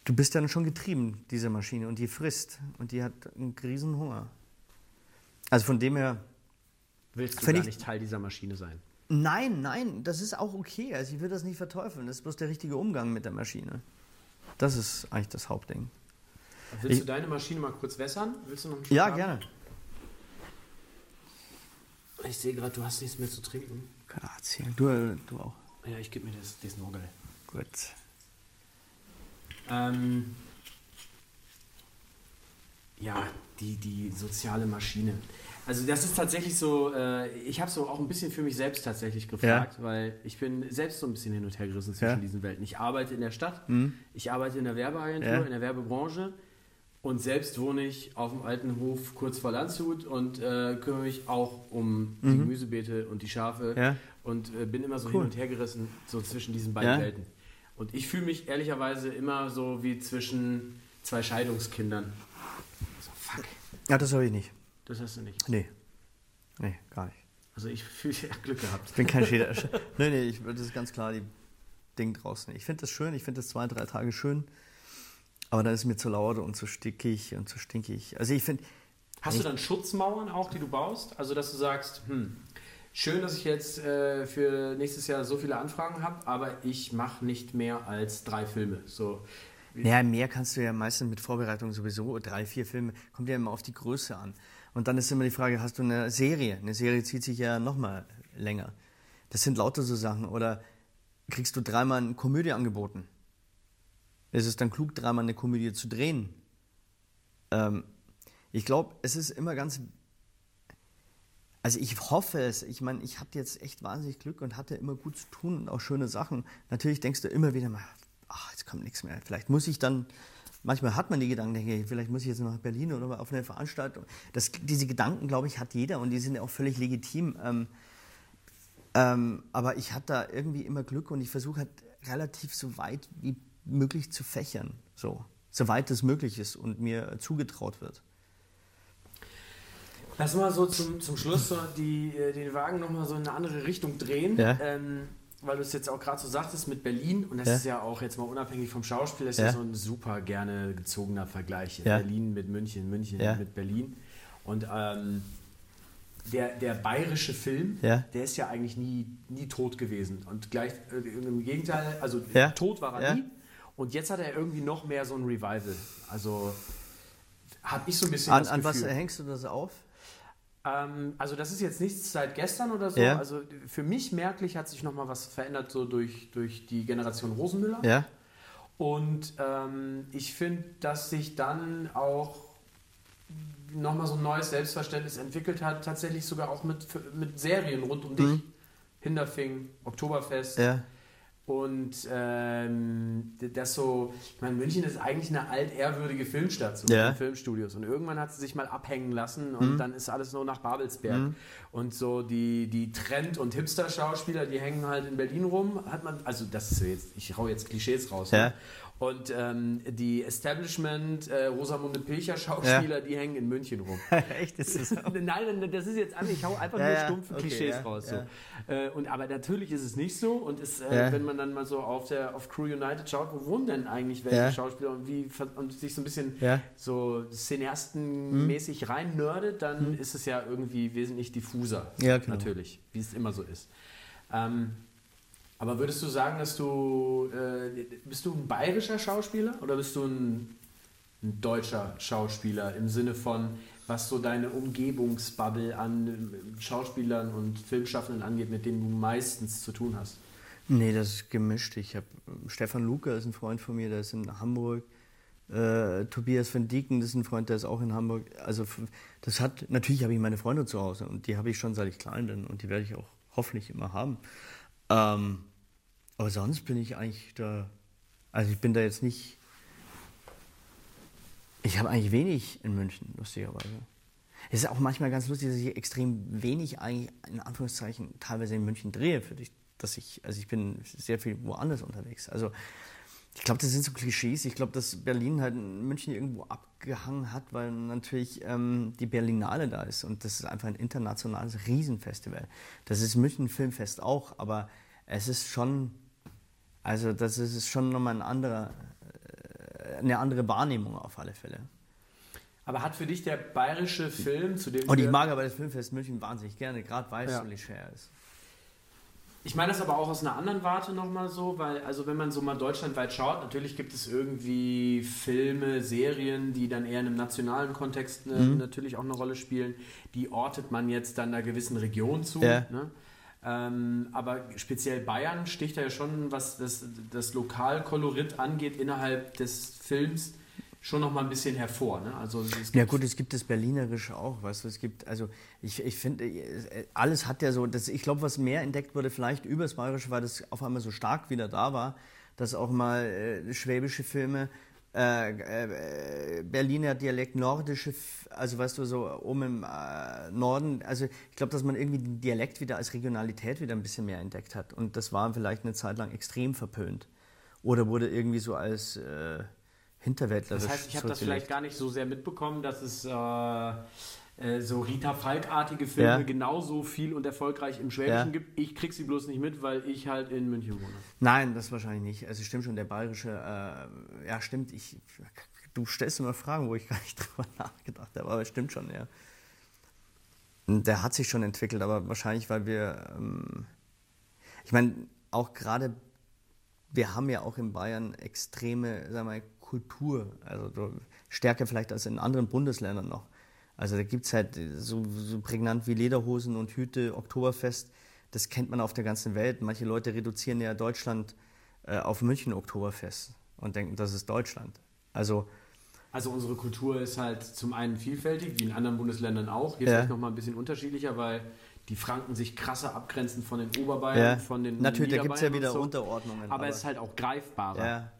du bist dann schon getrieben, diese Maschine, und die frisst und die hat einen riesen Hunger. Also von dem her. Willst du gar nicht Teil dieser Maschine sein? Nein, nein, das ist auch okay. Also ich will das nicht verteufeln. Das ist bloß der richtige Umgang mit der Maschine. Das ist eigentlich das Hauptding. Willst ich, du deine Maschine mal kurz wässern? Willst du noch einen Ja, haben? gerne. Ich sehe gerade, du hast nichts mehr zu trinken. Grazie. Du, du auch. Ja, ich gebe mir das, das Nogel. Gut. Ähm, ja, die, die soziale Maschine. Also das ist tatsächlich so, äh, ich habe so auch ein bisschen für mich selbst tatsächlich gefragt, ja. weil ich bin selbst so ein bisschen hin und her gerissen zwischen ja. diesen Welten. Ich arbeite in der Stadt, mhm. ich arbeite in der Werbeagentur, ja. in der Werbebranche und selbst wohne ich auf dem alten Hof kurz vor Landshut und äh, kümmere mich auch um mhm. die Gemüsebeete und die Schafe und äh, bin immer so cool. hin und her gerissen, so zwischen diesen beiden Welten. Und ich fühle mich ehrlicherweise immer so wie zwischen zwei Scheidungskindern. So, fuck. Ja, das habe ich nicht. Das hast du nicht? Nee. Nee, gar nicht. Also ich fühle ja Glück gehabt. Ich bin kein Schäder. nee, nee, ich, das ist ganz klar die Ding draußen. Ich finde das schön, ich finde das zwei, drei Tage schön. Aber dann ist es mir zu laut und zu stickig und zu stinkig. Also ich finde. Hast du dann Schutzmauern auch, die du baust? Also dass du sagst, hm, schön, dass ich jetzt äh, für nächstes Jahr so viele Anfragen habe, aber ich mache nicht mehr als drei Filme. So. Naja, mehr kannst du ja meistens mit Vorbereitung sowieso. Drei, vier Filme. Kommt ja immer auf die Größe an. Und dann ist immer die Frage, hast du eine Serie? Eine Serie zieht sich ja noch mal länger. Das sind lauter so Sachen. Oder kriegst du dreimal eine Komödie angeboten? Ist es dann klug, dreimal eine Komödie zu drehen? Ähm, ich glaube, es ist immer ganz. Also ich hoffe es. Ich meine, ich hatte jetzt echt wahnsinnig Glück und hatte immer gut zu tun und auch schöne Sachen. Natürlich denkst du immer wieder mal, ach, jetzt kommt nichts mehr. Vielleicht muss ich dann manchmal hat man die Gedanken, denke ich, vielleicht muss ich jetzt nach Berlin oder auf eine Veranstaltung. Das, diese Gedanken, glaube ich, hat jeder und die sind ja auch völlig legitim. Ähm, ähm, aber ich hatte da irgendwie immer Glück und ich versuche halt relativ so weit wie möglich zu fächern, so soweit es möglich ist und mir zugetraut wird. Lass mal so zum, zum Schluss so die, äh, den Wagen nochmal so in eine andere Richtung drehen. Ja. Ähm, weil du es jetzt auch gerade so sagtest mit Berlin, und das ja. ist ja auch jetzt mal unabhängig vom Schauspiel, das ist ja, ja so ein super gerne gezogener Vergleich. Ja. Berlin mit München, München mit Berlin. Und ähm, der, der bayerische Film, der ist ja eigentlich nie, nie tot gewesen. Und gleich äh, im Gegenteil, also tot war er nie. Und jetzt hat er irgendwie noch mehr so ein Revival. Also habe ich so ein bisschen. An, an was hängst du das auf? Ähm, also das ist jetzt nichts seit gestern oder so. Ja. Also für mich merklich hat sich nochmal was verändert so durch, durch die Generation Rosenmüller. Ja. Und ähm, ich finde, dass sich dann auch nochmal so ein neues Selbstverständnis entwickelt hat, tatsächlich sogar auch mit, mit Serien rund um dich. Mhm. Hinterfing, Oktoberfest. Ja. Und ähm, das so, ich meine, München ist eigentlich eine altehrwürdige Filmstadt, so ja. Filmstudios. Und irgendwann hat sie sich mal abhängen lassen und mhm. dann ist alles nur nach Babelsberg. Mhm. Und so die, die Trend- und Hipster-Schauspieler, die hängen halt in Berlin rum, hat man, also das ist jetzt, ich hau jetzt Klischees raus. Ja. Ne? Und ähm, die Establishment äh, Rosamunde Pilcher Schauspieler, ja. die hängen in München rum. (laughs) Echt? Ist das (laughs) auch? Nein, das ist jetzt an, ich hau einfach ja, nur stumpfe okay, Klischees ja, raus. So. Äh, und, aber natürlich ist es nicht so. Und es, äh, wenn man dann mal so auf der auf Crew United schaut, wo wohnen denn eigentlich welche Schauspieler und wie und sich so ein bisschen so Cineasten-mäßig mhm. rein nerdet, dann mhm. ist es ja irgendwie wesentlich diffuser. Ja, genau. Natürlich, wie es immer so ist. Ähm, aber würdest du sagen, dass du, äh, bist du ein bayerischer Schauspieler oder bist du ein, ein, deutscher Schauspieler im Sinne von, was so deine Umgebungsbubble an äh, Schauspielern und Filmschaffenden angeht, mit denen du meistens zu tun hast? Nee, das ist gemischt. Ich habe Stefan Luca ist ein Freund von mir, der ist in Hamburg. Äh, Tobias van Dieken ist ein Freund, der ist auch in Hamburg. Also das hat natürlich habe ich meine Freunde zu Hause und die habe ich schon seit ich klein bin und die werde ich auch hoffentlich immer haben. Ähm, aber sonst bin ich eigentlich da, also ich bin da jetzt nicht, ich habe eigentlich wenig in München, lustigerweise. Es ist auch manchmal ganz lustig, dass ich extrem wenig eigentlich, in Anführungszeichen, teilweise in München drehe, für dich, dass ich, also ich bin sehr viel woanders unterwegs. Also ich glaube, das sind so Klischees. Ich glaube, dass Berlin halt in München irgendwo abgehangen hat, weil natürlich ähm, die Berlinale da ist und das ist einfach ein internationales Riesenfestival. Das ist München Filmfest auch, aber es ist schon also das ist schon nochmal ein anderer, äh, eine andere Wahrnehmung auf alle Fälle. Aber hat für dich der bayerische Film, zu dem Und ich mag aber das Filmfest München wahnsinnig gerne, gerade weil es ja. so leger ist. Ich meine das aber auch aus einer anderen Warte nochmal so, weil, also wenn man so mal deutschlandweit schaut, natürlich gibt es irgendwie Filme, Serien, die dann eher in einem nationalen Kontext ne, mhm. natürlich auch eine Rolle spielen. Die ortet man jetzt dann einer gewissen Region zu. Ja. Ne? Ähm, aber speziell Bayern sticht ja schon, was das, das Lokalkolorit angeht, innerhalb des Films schon noch mal ein bisschen hervor. Ne? Also ja gut, es gibt das Berlinerische auch, weißt du, es gibt, also ich, ich finde, alles hat ja so, das, ich glaube, was mehr entdeckt wurde, vielleicht über das Bayerische, weil das auf einmal so stark wieder da war, dass auch mal äh, schwäbische Filme äh, äh, Berliner Dialekt, nordische, also weißt du, so oben im äh, Norden, also ich glaube, dass man irgendwie den Dialekt wieder als Regionalität wieder ein bisschen mehr entdeckt hat. Und das war vielleicht eine Zeit lang extrem verpönt. oder wurde irgendwie so als äh, Hinterwäldler. Das heißt, ich habe das vielleicht gar nicht so sehr mitbekommen, dass es äh, so Rita Falk-artige Filme ja. genauso viel und erfolgreich im Schwäbischen ja. gibt. Ich krieg sie bloß nicht mit, weil ich halt in München wohne. Nein, das wahrscheinlich nicht. Also stimmt schon, der bayerische, äh, ja stimmt, ich, du stellst immer Fragen, wo ich gar nicht (laughs) drüber nachgedacht habe, aber es stimmt schon, ja. Der hat sich schon entwickelt, aber wahrscheinlich, weil wir, ähm, ich meine, auch gerade, wir haben ja auch in Bayern extreme, sagen wir, Kultur, also stärker vielleicht als in anderen Bundesländern noch. Also da gibt es halt so, so, prägnant wie Lederhosen und Hüte, Oktoberfest, das kennt man auf der ganzen Welt. Manche Leute reduzieren ja Deutschland äh, auf München Oktoberfest und denken, das ist Deutschland. Also also unsere Kultur ist halt zum einen vielfältig, wie in anderen Bundesländern auch. Hier ja. vielleicht nochmal ein bisschen unterschiedlicher, weil die Franken sich krasser abgrenzen von den Oberbayern, ja. von den Natürlich, da gibt es ja wieder so. Unterordnungen. Aber, aber, es ist halt auch greifbarer. Ja.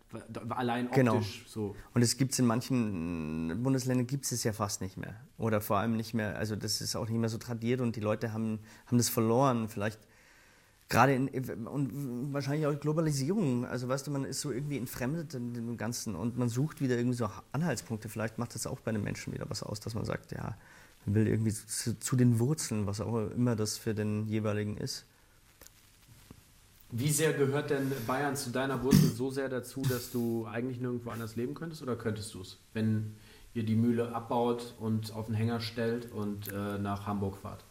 Allein optisch genau. so. Und es gibt es in manchen Bundesländern gibt es ja fast nicht mehr. Oder vor allem nicht mehr, also das ist auch nicht mehr so tradiert und die Leute haben, haben das verloren. Vielleicht gerade in, und wahrscheinlich auch Globalisierung. Also weißt du, man ist so irgendwie entfremdet in dem Ganzen und man sucht wieder irgendwie so Anhaltspunkte. Vielleicht macht das auch bei den Menschen wieder was aus, dass man sagt, ja, man will irgendwie zu, zu den Wurzeln, was auch immer das für den jeweiligen ist. Wie sehr gehört denn Bayern zu deiner Wurzel so sehr dazu, dass du eigentlich nirgendwo anders leben könntest oder könntest du es, wenn ihr die Mühle abbaut und auf den Hänger stellt und äh, nach Hamburg fahrt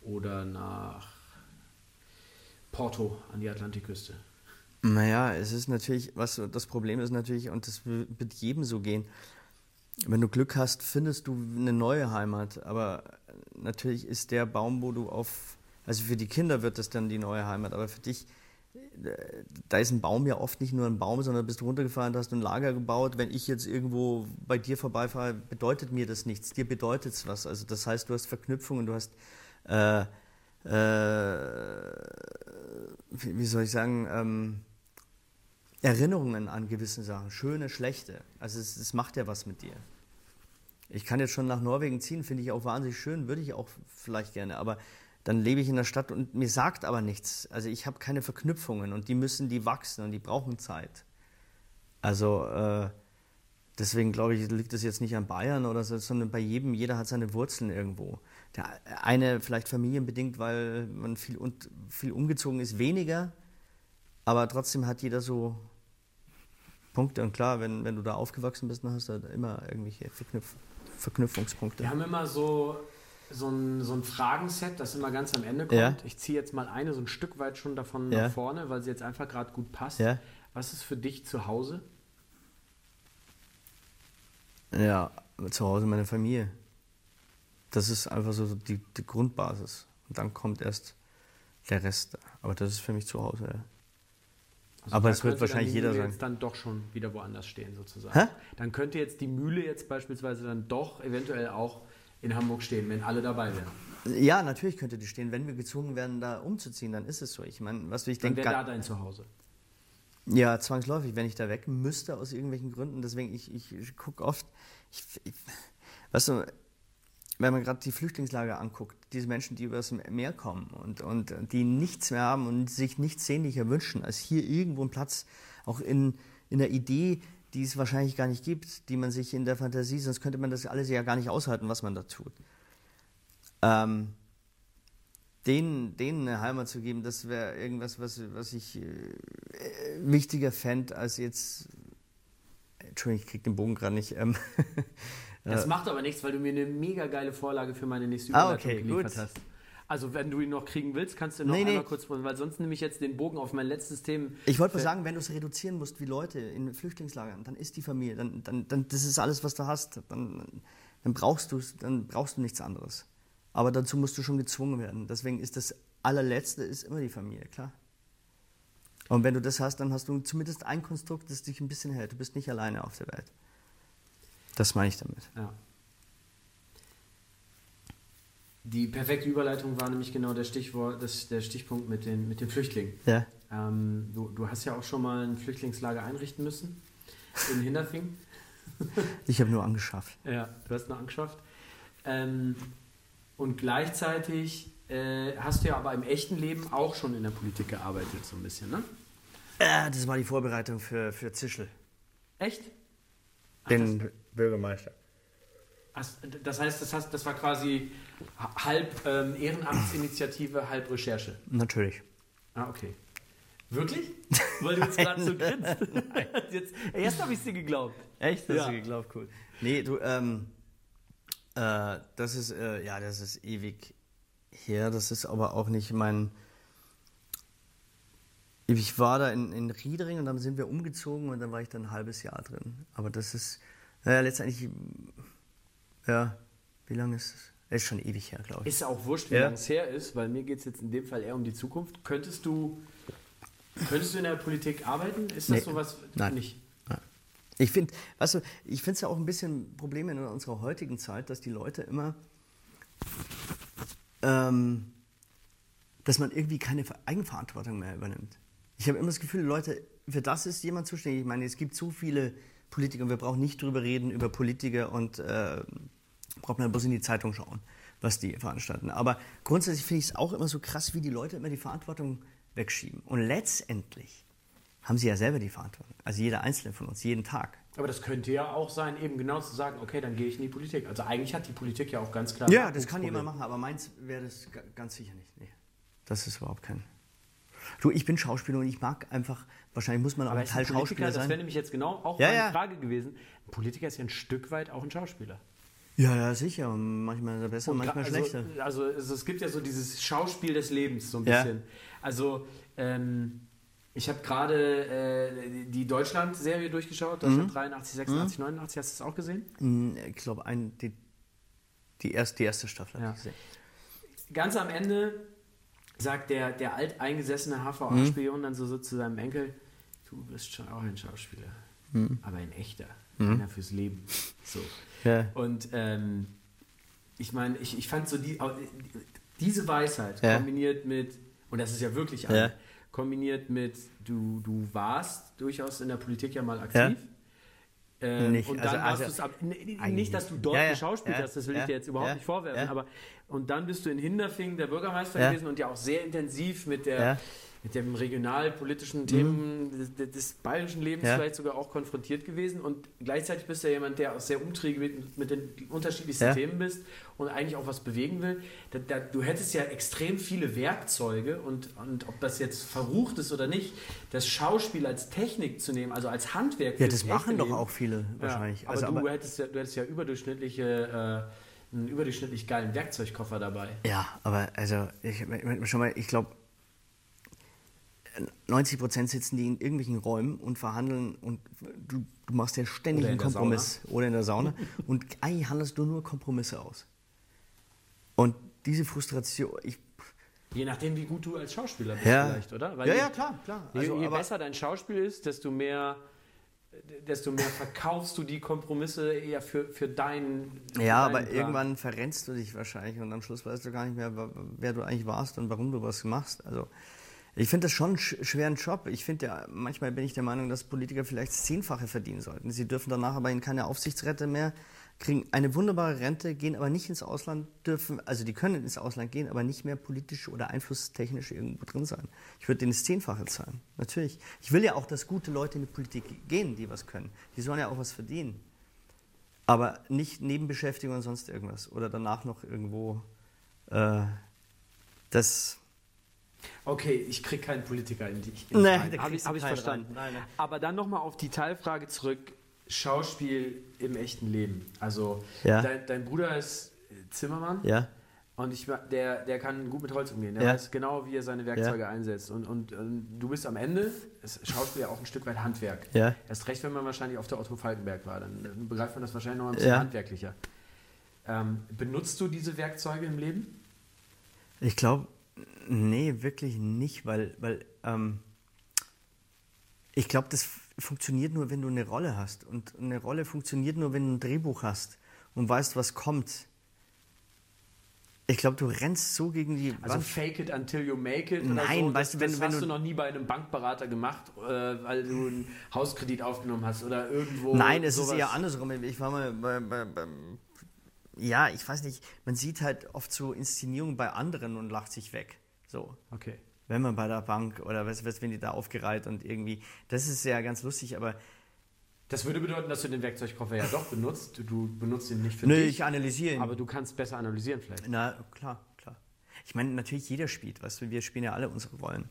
oder nach Porto an die Atlantikküste? Naja, es ist natürlich, was das Problem ist natürlich, und das wird jedem so gehen, wenn du Glück hast, findest du eine neue Heimat. Aber natürlich ist der Baum, wo du auf, also für die Kinder wird das dann die neue Heimat, aber für dich, da ist ein Baum ja oft nicht nur ein Baum, sondern bist du runtergefahren, hast ein Lager gebaut. Wenn ich jetzt irgendwo bei dir vorbeifahre, bedeutet mir das nichts. Dir bedeutet es was. Also das heißt, du hast Verknüpfungen, du hast äh, äh, wie soll ich sagen, ähm, Erinnerungen an gewisse Sachen, schöne, schlechte. Also es, es, macht ja was mit dir. Ich kann jetzt schon nach Norwegen ziehen, finde ich auch wahnsinnig schön, würde ich auch vielleicht gerne, aber dann lebe ich in der Stadt und mir sagt aber nichts. Also ich habe keine Verknüpfungen und die müssen, die wachsen und die brauchen Zeit. Also äh, deswegen glaube ich, liegt das jetzt nicht an Bayern oder so, sondern bei jedem, jeder hat seine Wurzeln irgendwo. Der eine vielleicht familienbedingt, weil man viel, und, viel umgezogen ist, weniger, aber trotzdem hat jeder so Punkte. Und klar, wenn, wenn du da aufgewachsen bist, dann hast du halt immer irgendwelche Verknüpf Verknüpfungspunkte. Wir haben immer so, so, ein, so ein Fragenset, das immer ganz am Ende kommt. Ja. Ich ziehe jetzt mal eine so ein Stück weit schon davon ja. nach vorne, weil sie jetzt einfach gerade gut passt. Ja. Was ist für dich zu Hause? Ja, zu Hause meine Familie. Das ist einfach so die, die Grundbasis. Und dann kommt erst der Rest. Aber das ist für mich zu Hause. Ja. Also aber es wird wahrscheinlich jeder sagen. jetzt dann doch schon wieder woanders stehen, sozusagen. Hä? Dann könnte jetzt die Mühle jetzt beispielsweise dann doch eventuell auch in Hamburg stehen, wenn alle dabei wären. Ja, natürlich könnte die stehen. Wenn wir gezwungen werden, da umzuziehen, dann ist es so. Ich meine, was ich denke. Dann wäre da dein Zuhause. Ja, zwangsläufig, wenn ich da weg müsste aus irgendwelchen Gründen. Deswegen, ich, ich, ich gucke oft, ich, ich, weißt du, wenn man gerade die Flüchtlingslager anguckt, diese Menschen, die übers Meer kommen und, und die nichts mehr haben und sich nichts sehnlicher wünschen, als hier irgendwo einen Platz, auch in, in der Idee, die es wahrscheinlich gar nicht gibt, die man sich in der Fantasie, sonst könnte man das alles ja gar nicht aushalten, was man da tut. Ähm, denen, denen eine Heimat zu geben, das wäre irgendwas, was, was ich äh, wichtiger fände, als jetzt. Entschuldigung, ich kriege den Bogen gerade nicht. Ähm, (laughs) Das ja. macht aber nichts, weil du mir eine mega geile Vorlage für meine nächste ah, Überleitung ah, okay, geliefert gut. hast. Also wenn du ihn noch kriegen willst, kannst du noch nee, einmal nee. kurz, weil sonst nehme ich jetzt den Bogen auf mein letztes Thema. Ich wollte mal sagen, wenn du es reduzieren musst wie Leute in Flüchtlingslagern, dann ist die Familie, dann, dann, dann das ist alles, was du hast. Dann, dann brauchst du dann brauchst du nichts anderes. Aber dazu musst du schon gezwungen werden. Deswegen ist das allerletzte ist immer die Familie, klar. Und wenn du das hast, dann hast du zumindest ein Konstrukt, das dich ein bisschen hält. Du bist nicht alleine auf der Welt. Das meine ich damit. Ja. Die perfekte Überleitung war nämlich genau der Stichwort, das, der Stichpunkt mit den, mit den Flüchtlingen. Ja. Ähm, du, du hast ja auch schon mal ein Flüchtlingslager einrichten müssen in Hinterfing. (laughs) ich habe nur angeschafft. Ja, du hast nur angeschafft. Ähm, und gleichzeitig äh, hast du ja aber im echten Leben auch schon in der Politik gearbeitet, so ein bisschen, ne? Äh, das war die Vorbereitung für, für Zischel, Echt? den Bürgermeister. Das heißt, das, heißt, das war quasi halb ähm, Ehrenamtsinitiative, halb Recherche. Natürlich. Ah, okay. Wirklich? (laughs) Weil du jetzt gerade so grinst. (laughs) (laughs) jetzt, erst habe ich es dir geglaubt. Echt? Hast du du geglaubt, cool. Nee, du, ähm, äh, das ist, äh, ja, das ist ewig her. Das ist aber auch nicht mein. Ich war da in, in Riedering und dann sind wir umgezogen und dann war ich dann ein halbes Jahr drin. Aber das ist, naja, letztendlich, ja, wie lange ist es? Ist schon ewig her, glaube ich. Ist auch wurscht, wie Ja. lange es her ist, weil mir geht es jetzt in dem Fall eher um die Zukunft. Könntest du, könntest du in der Politik arbeiten? Ist das Nee. sowas Nein. nicht? Ich finde, weißt du, ich finde es ja auch ein bisschen ein Problem in unserer heutigen Zeit, dass die Leute immer, ähm, dass man irgendwie keine Ver- Eigenverantwortung mehr übernimmt. Ich habe immer das Gefühl, Leute, für das ist jemand zuständig. Ich meine, es gibt so viele Politiker und wir brauchen nicht drüber reden, über Politiker und äh, braucht man bloß in die Zeitung schauen, was die veranstalten. Aber grundsätzlich finde ich es auch immer so krass, wie die Leute immer die Verantwortung wegschieben. Und letztendlich haben sie ja selber die Verantwortung. Also jeder Einzelne von uns, jeden Tag. Aber das könnte ja auch sein, eben genau zu sagen, okay, dann gehe ich in die Politik. Also eigentlich hat die Politik ja auch ganz klar. Ja, das kann jemand machen, aber meins wäre das ga- ganz sicher nicht. Nee. Das ist überhaupt kein. Du, ich bin Schauspieler und ich mag einfach, wahrscheinlich muss man auch Aber ein Teil Schauspieler das wäre sein. nämlich jetzt genau auch Ja, meine ja. Frage gewesen. Ein Politiker ist ja ein Stück weit auch ein Schauspieler. Ja, ja, sicher. Manchmal ist er besser, Und manchmal gra- schlechter. Also, also, also es gibt ja so dieses Schauspiel des Lebens so ein Ja. bisschen. Also ähm, ich habe gerade äh, die Deutschland-Serie durchgeschaut, Mhm. Deutschland 83, 86, 89, hast du es auch gesehen? Hm, Ich glaube, die, die, erste, die erste Staffel Ja. habe ich gesehen. Ganz am Ende sagt der, der alteingesessene HVA-Spion dann so, so zu seinem Enkel, du bist schon auch ein Schauspieler, aber ein echter, einer fürs Leben. So. Ja. Und ähm, ich meine, ich, ich fand so die, diese Weisheit Ja. kombiniert mit, und das ist ja wirklich Ja. eine, kombiniert mit, du, du warst durchaus in der Politik ja mal aktiv. Ähm, Nicht, und also- dann warst also du es ab, nicht, dass du dort Ja, ja, geschauspielt ja, hast, das will ich ja, dir jetzt überhaupt ja, nicht vorwerfen, ja. aber und dann bist du in Hinderfingen der Bürgermeister Ja. gewesen und ja auch sehr intensiv mit der Ja. Mhm. Mit dem regionalpolitischen Themen des, des bayerischen Lebens Ja. vielleicht sogar auch konfrontiert gewesen und gleichzeitig bist du ja jemand, der auch sehr umtriebig mit, mit den unterschiedlichsten Ja. Themen bist und eigentlich auch was bewegen will. Da, da, du hättest ja extrem viele Werkzeuge und, und ob das jetzt verrucht ist oder nicht, das Schauspiel als Technik zu nehmen, also als Handwerk. Ja, das machen doch auch viele wahrscheinlich. Ja, aber also, du, aber, hättest ja, du hättest ja überdurchschnittliche, äh, einen überdurchschnittlich geilen Werkzeugkoffer dabei. ja, aber also, ich, ich- schon mal, ich glaube, 90 Prozent sitzen die in irgendwelchen Räumen und verhandeln und du, du machst ja ständig einen Kompromiss. Oder in der Sauna. (laughs) und eigentlich handelst du nur Kompromisse aus. Und diese Frustration, ich, Je nachdem, wie gut du als Schauspieler bist Ja. vielleicht, oder? ja, je- ja, klar, klar. Je, Also, je aber, besser dein Schauspiel ist, desto mehr, desto mehr verkaufst du die Kompromisse eher für, für deinen. für ja, deinen aber Plan. irgendwann verrennst du dich wahrscheinlich und am Schluss weißt du gar nicht mehr, wer du eigentlich warst und warum du was machst. Also, ich finde das schon sch schweren Job. Ich finde ja, manchmal bin ich der Meinung, dass Politiker vielleicht das Zehnfache verdienen sollten. Sie dürfen danach aber in keine Aufsichtsrente mehr, kriegen eine wunderbare Rente, gehen aber nicht ins Ausland, dürfen, also die können ins Ausland gehen, aber nicht mehr politisch oder einflusstechnisch irgendwo drin sein. Ich würde denen das Zehnfache zahlen, natürlich. Ich will ja auch, dass gute Leute in die Politik gehen, die was können. Die sollen ja auch was verdienen. Aber nicht Nebenbeschäftigung und sonst irgendwas. Oder danach noch irgendwo. Äh, das. Okay, ich krieg keinen Politiker in dich. In Nee, rein. da Habe ich, hab ich verstanden. Nein, nein. Aber dann nochmal auf die Teilfrage zurück: Schauspiel im echten Leben. Also, Ja. dein, dein Bruder ist Zimmermann. Ja. Und ich, der, der kann gut mit Holz umgehen. Der Ja. weiß genau, wie er seine Werkzeuge einsetzt. Und, und, ähm, du bist am Ende, ist Schauspiel ja auch ein Stück weit Handwerk. Ja. Erst recht, wenn man wahrscheinlich auf der Otto Falkenberg war. Dann, dann begreift man das wahrscheinlich noch ein bisschen Ja. handwerklicher. Ähm, benutzt du diese Werkzeuge im Leben? Ich glaube, nee, wirklich nicht, weil, weil ähm, ich glaube, das funktioniert nur, wenn du eine Rolle hast. Und eine Rolle funktioniert nur, wenn du ein Drehbuch hast und weißt, was kommt. Ich glaube, du rennst so gegen die Also Wand. fake it until you make it? Nein, so. weißt das, du, wenn das wenn hast du du- noch nie bei einem Bankberater gemacht, äh, weil du einen Hauskredit aufgenommen hast oder irgendwo. Nein, es sowas. ist eher andersrum. Ich war mal bei, bei, beim. Ja, ich weiß nicht. Man sieht halt oft so Inszenierungen bei anderen und lacht sich weg. So. Okay. wenn man bei der Bank oder was, was wenn die da aufgereiht und irgendwie, das ist ja ganz lustig, aber das würde bedeuten, dass du den Werkzeugkoffer ja doch benutzt. Du benutzt ihn nicht für Nö, dich. ich analysiere ihn. Aber du kannst besser analysieren vielleicht. Na, klar, klar. Ich meine, natürlich jeder spielt, weißt du, wir spielen ja alle unsere Rollen.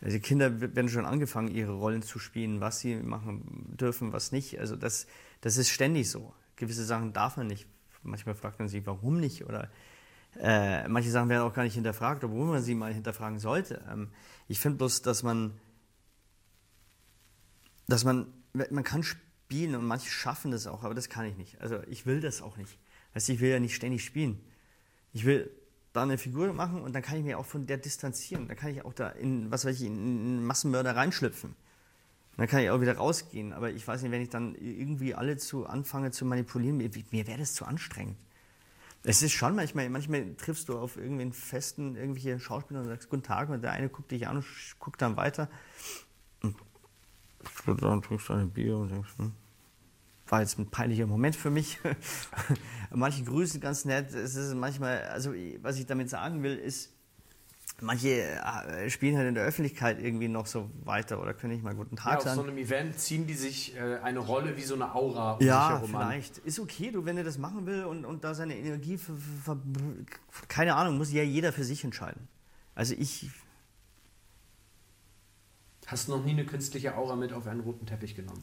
Also die Kinder werden schon angefangen, ihre Rollen zu spielen, was sie machen dürfen, was nicht. Also das, das ist ständig so. Gewisse Sachen darf man nicht. Manchmal fragt man sich, warum nicht? Oder äh, manche Sachen werden auch gar nicht hinterfragt, obwohl man sie mal hinterfragen sollte. Ähm, ich finde bloß, dass man, dass man, man kann spielen und manche schaffen das auch, aber das kann ich nicht. Also ich will das auch nicht. Weißt du, ich will ja nicht ständig spielen. Ich will da eine Figur machen und dann kann ich mich auch von der distanzieren. Dann kann ich auch da in, was weiß ich, in Massenmörder reinschlüpfen. Dann kann ich auch wieder rausgehen. Aber ich weiß nicht, wenn ich dann irgendwie alle zu anfange zu manipulieren, mir, mir wäre das zu anstrengend. Es ist schon manchmal, manchmal triffst du auf irgendwen festen, irgendwelche Schauspieler und sagst Guten Tag und der eine guckt dich an und guckt dann weiter. Und dann trinkst du ein Bier und denkst, hm, war jetzt ein peinlicher Moment für mich. (laughs) manche grüßen ganz nett. Es ist manchmal, also was ich damit sagen will, ist, manche äh, spielen halt in der Öffentlichkeit irgendwie noch so weiter oder können nicht mal guten Tag ja, auf sagen. so einem Event ziehen die sich äh, eine Rolle wie so eine Aura um ja, sich herum an. vielleicht. Ist okay, du, wenn er das machen will und, und da seine Energie, keine Ahnung, muss ja jeder für sich entscheiden. Also ich, Hast du noch nie eine künstliche Aura mit auf einen roten Teppich genommen?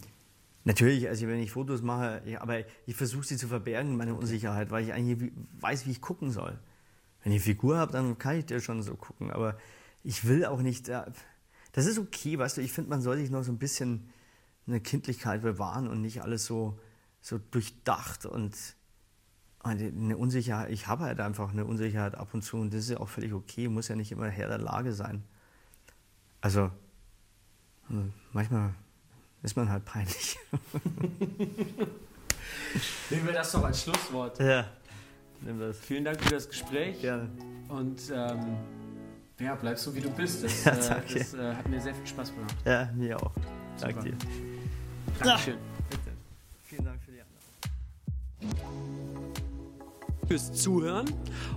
natürlich, also wenn ich Fotos mache, ja, aber ich versuche sie zu verbergen, meine Unsicherheit, weil ich eigentlich weiß, wie ich gucken soll. Wenn ich eine Figur habe, dann kann ich dir schon so gucken, aber ich will auch nicht, äh, das ist okay, weißt du, ich finde, man soll sich noch so ein bisschen eine Kindlichkeit bewahren und nicht alles so, so durchdacht und eine Unsicherheit, ich habe halt einfach eine Unsicherheit ab und zu und das ist ja auch völlig okay, muss ja nicht immer Herr der Lage sein. Also, hm, manchmal ist man halt peinlich. (laughs) Nehmen wir das doch als Schlusswort. ja, nimm das. Vielen Dank für das Gespräch. Gerne. Und ähm, ja, bleib so wie du bist. Das, Ja, äh, danke. das äh, hat mir sehr viel Spaß gemacht. Ja, mir auch. Danke dir. Dankeschön. Bitte. Vielen Dank für die Einladung. fürs Zuhören.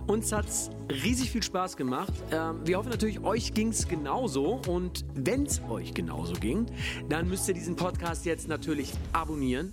Uns hat's riesig viel Spaß gemacht. Ähm, wir hoffen natürlich, euch ging's genauso. Und wenn's euch genauso ging, dann müsst ihr diesen Podcast jetzt natürlich abonnieren.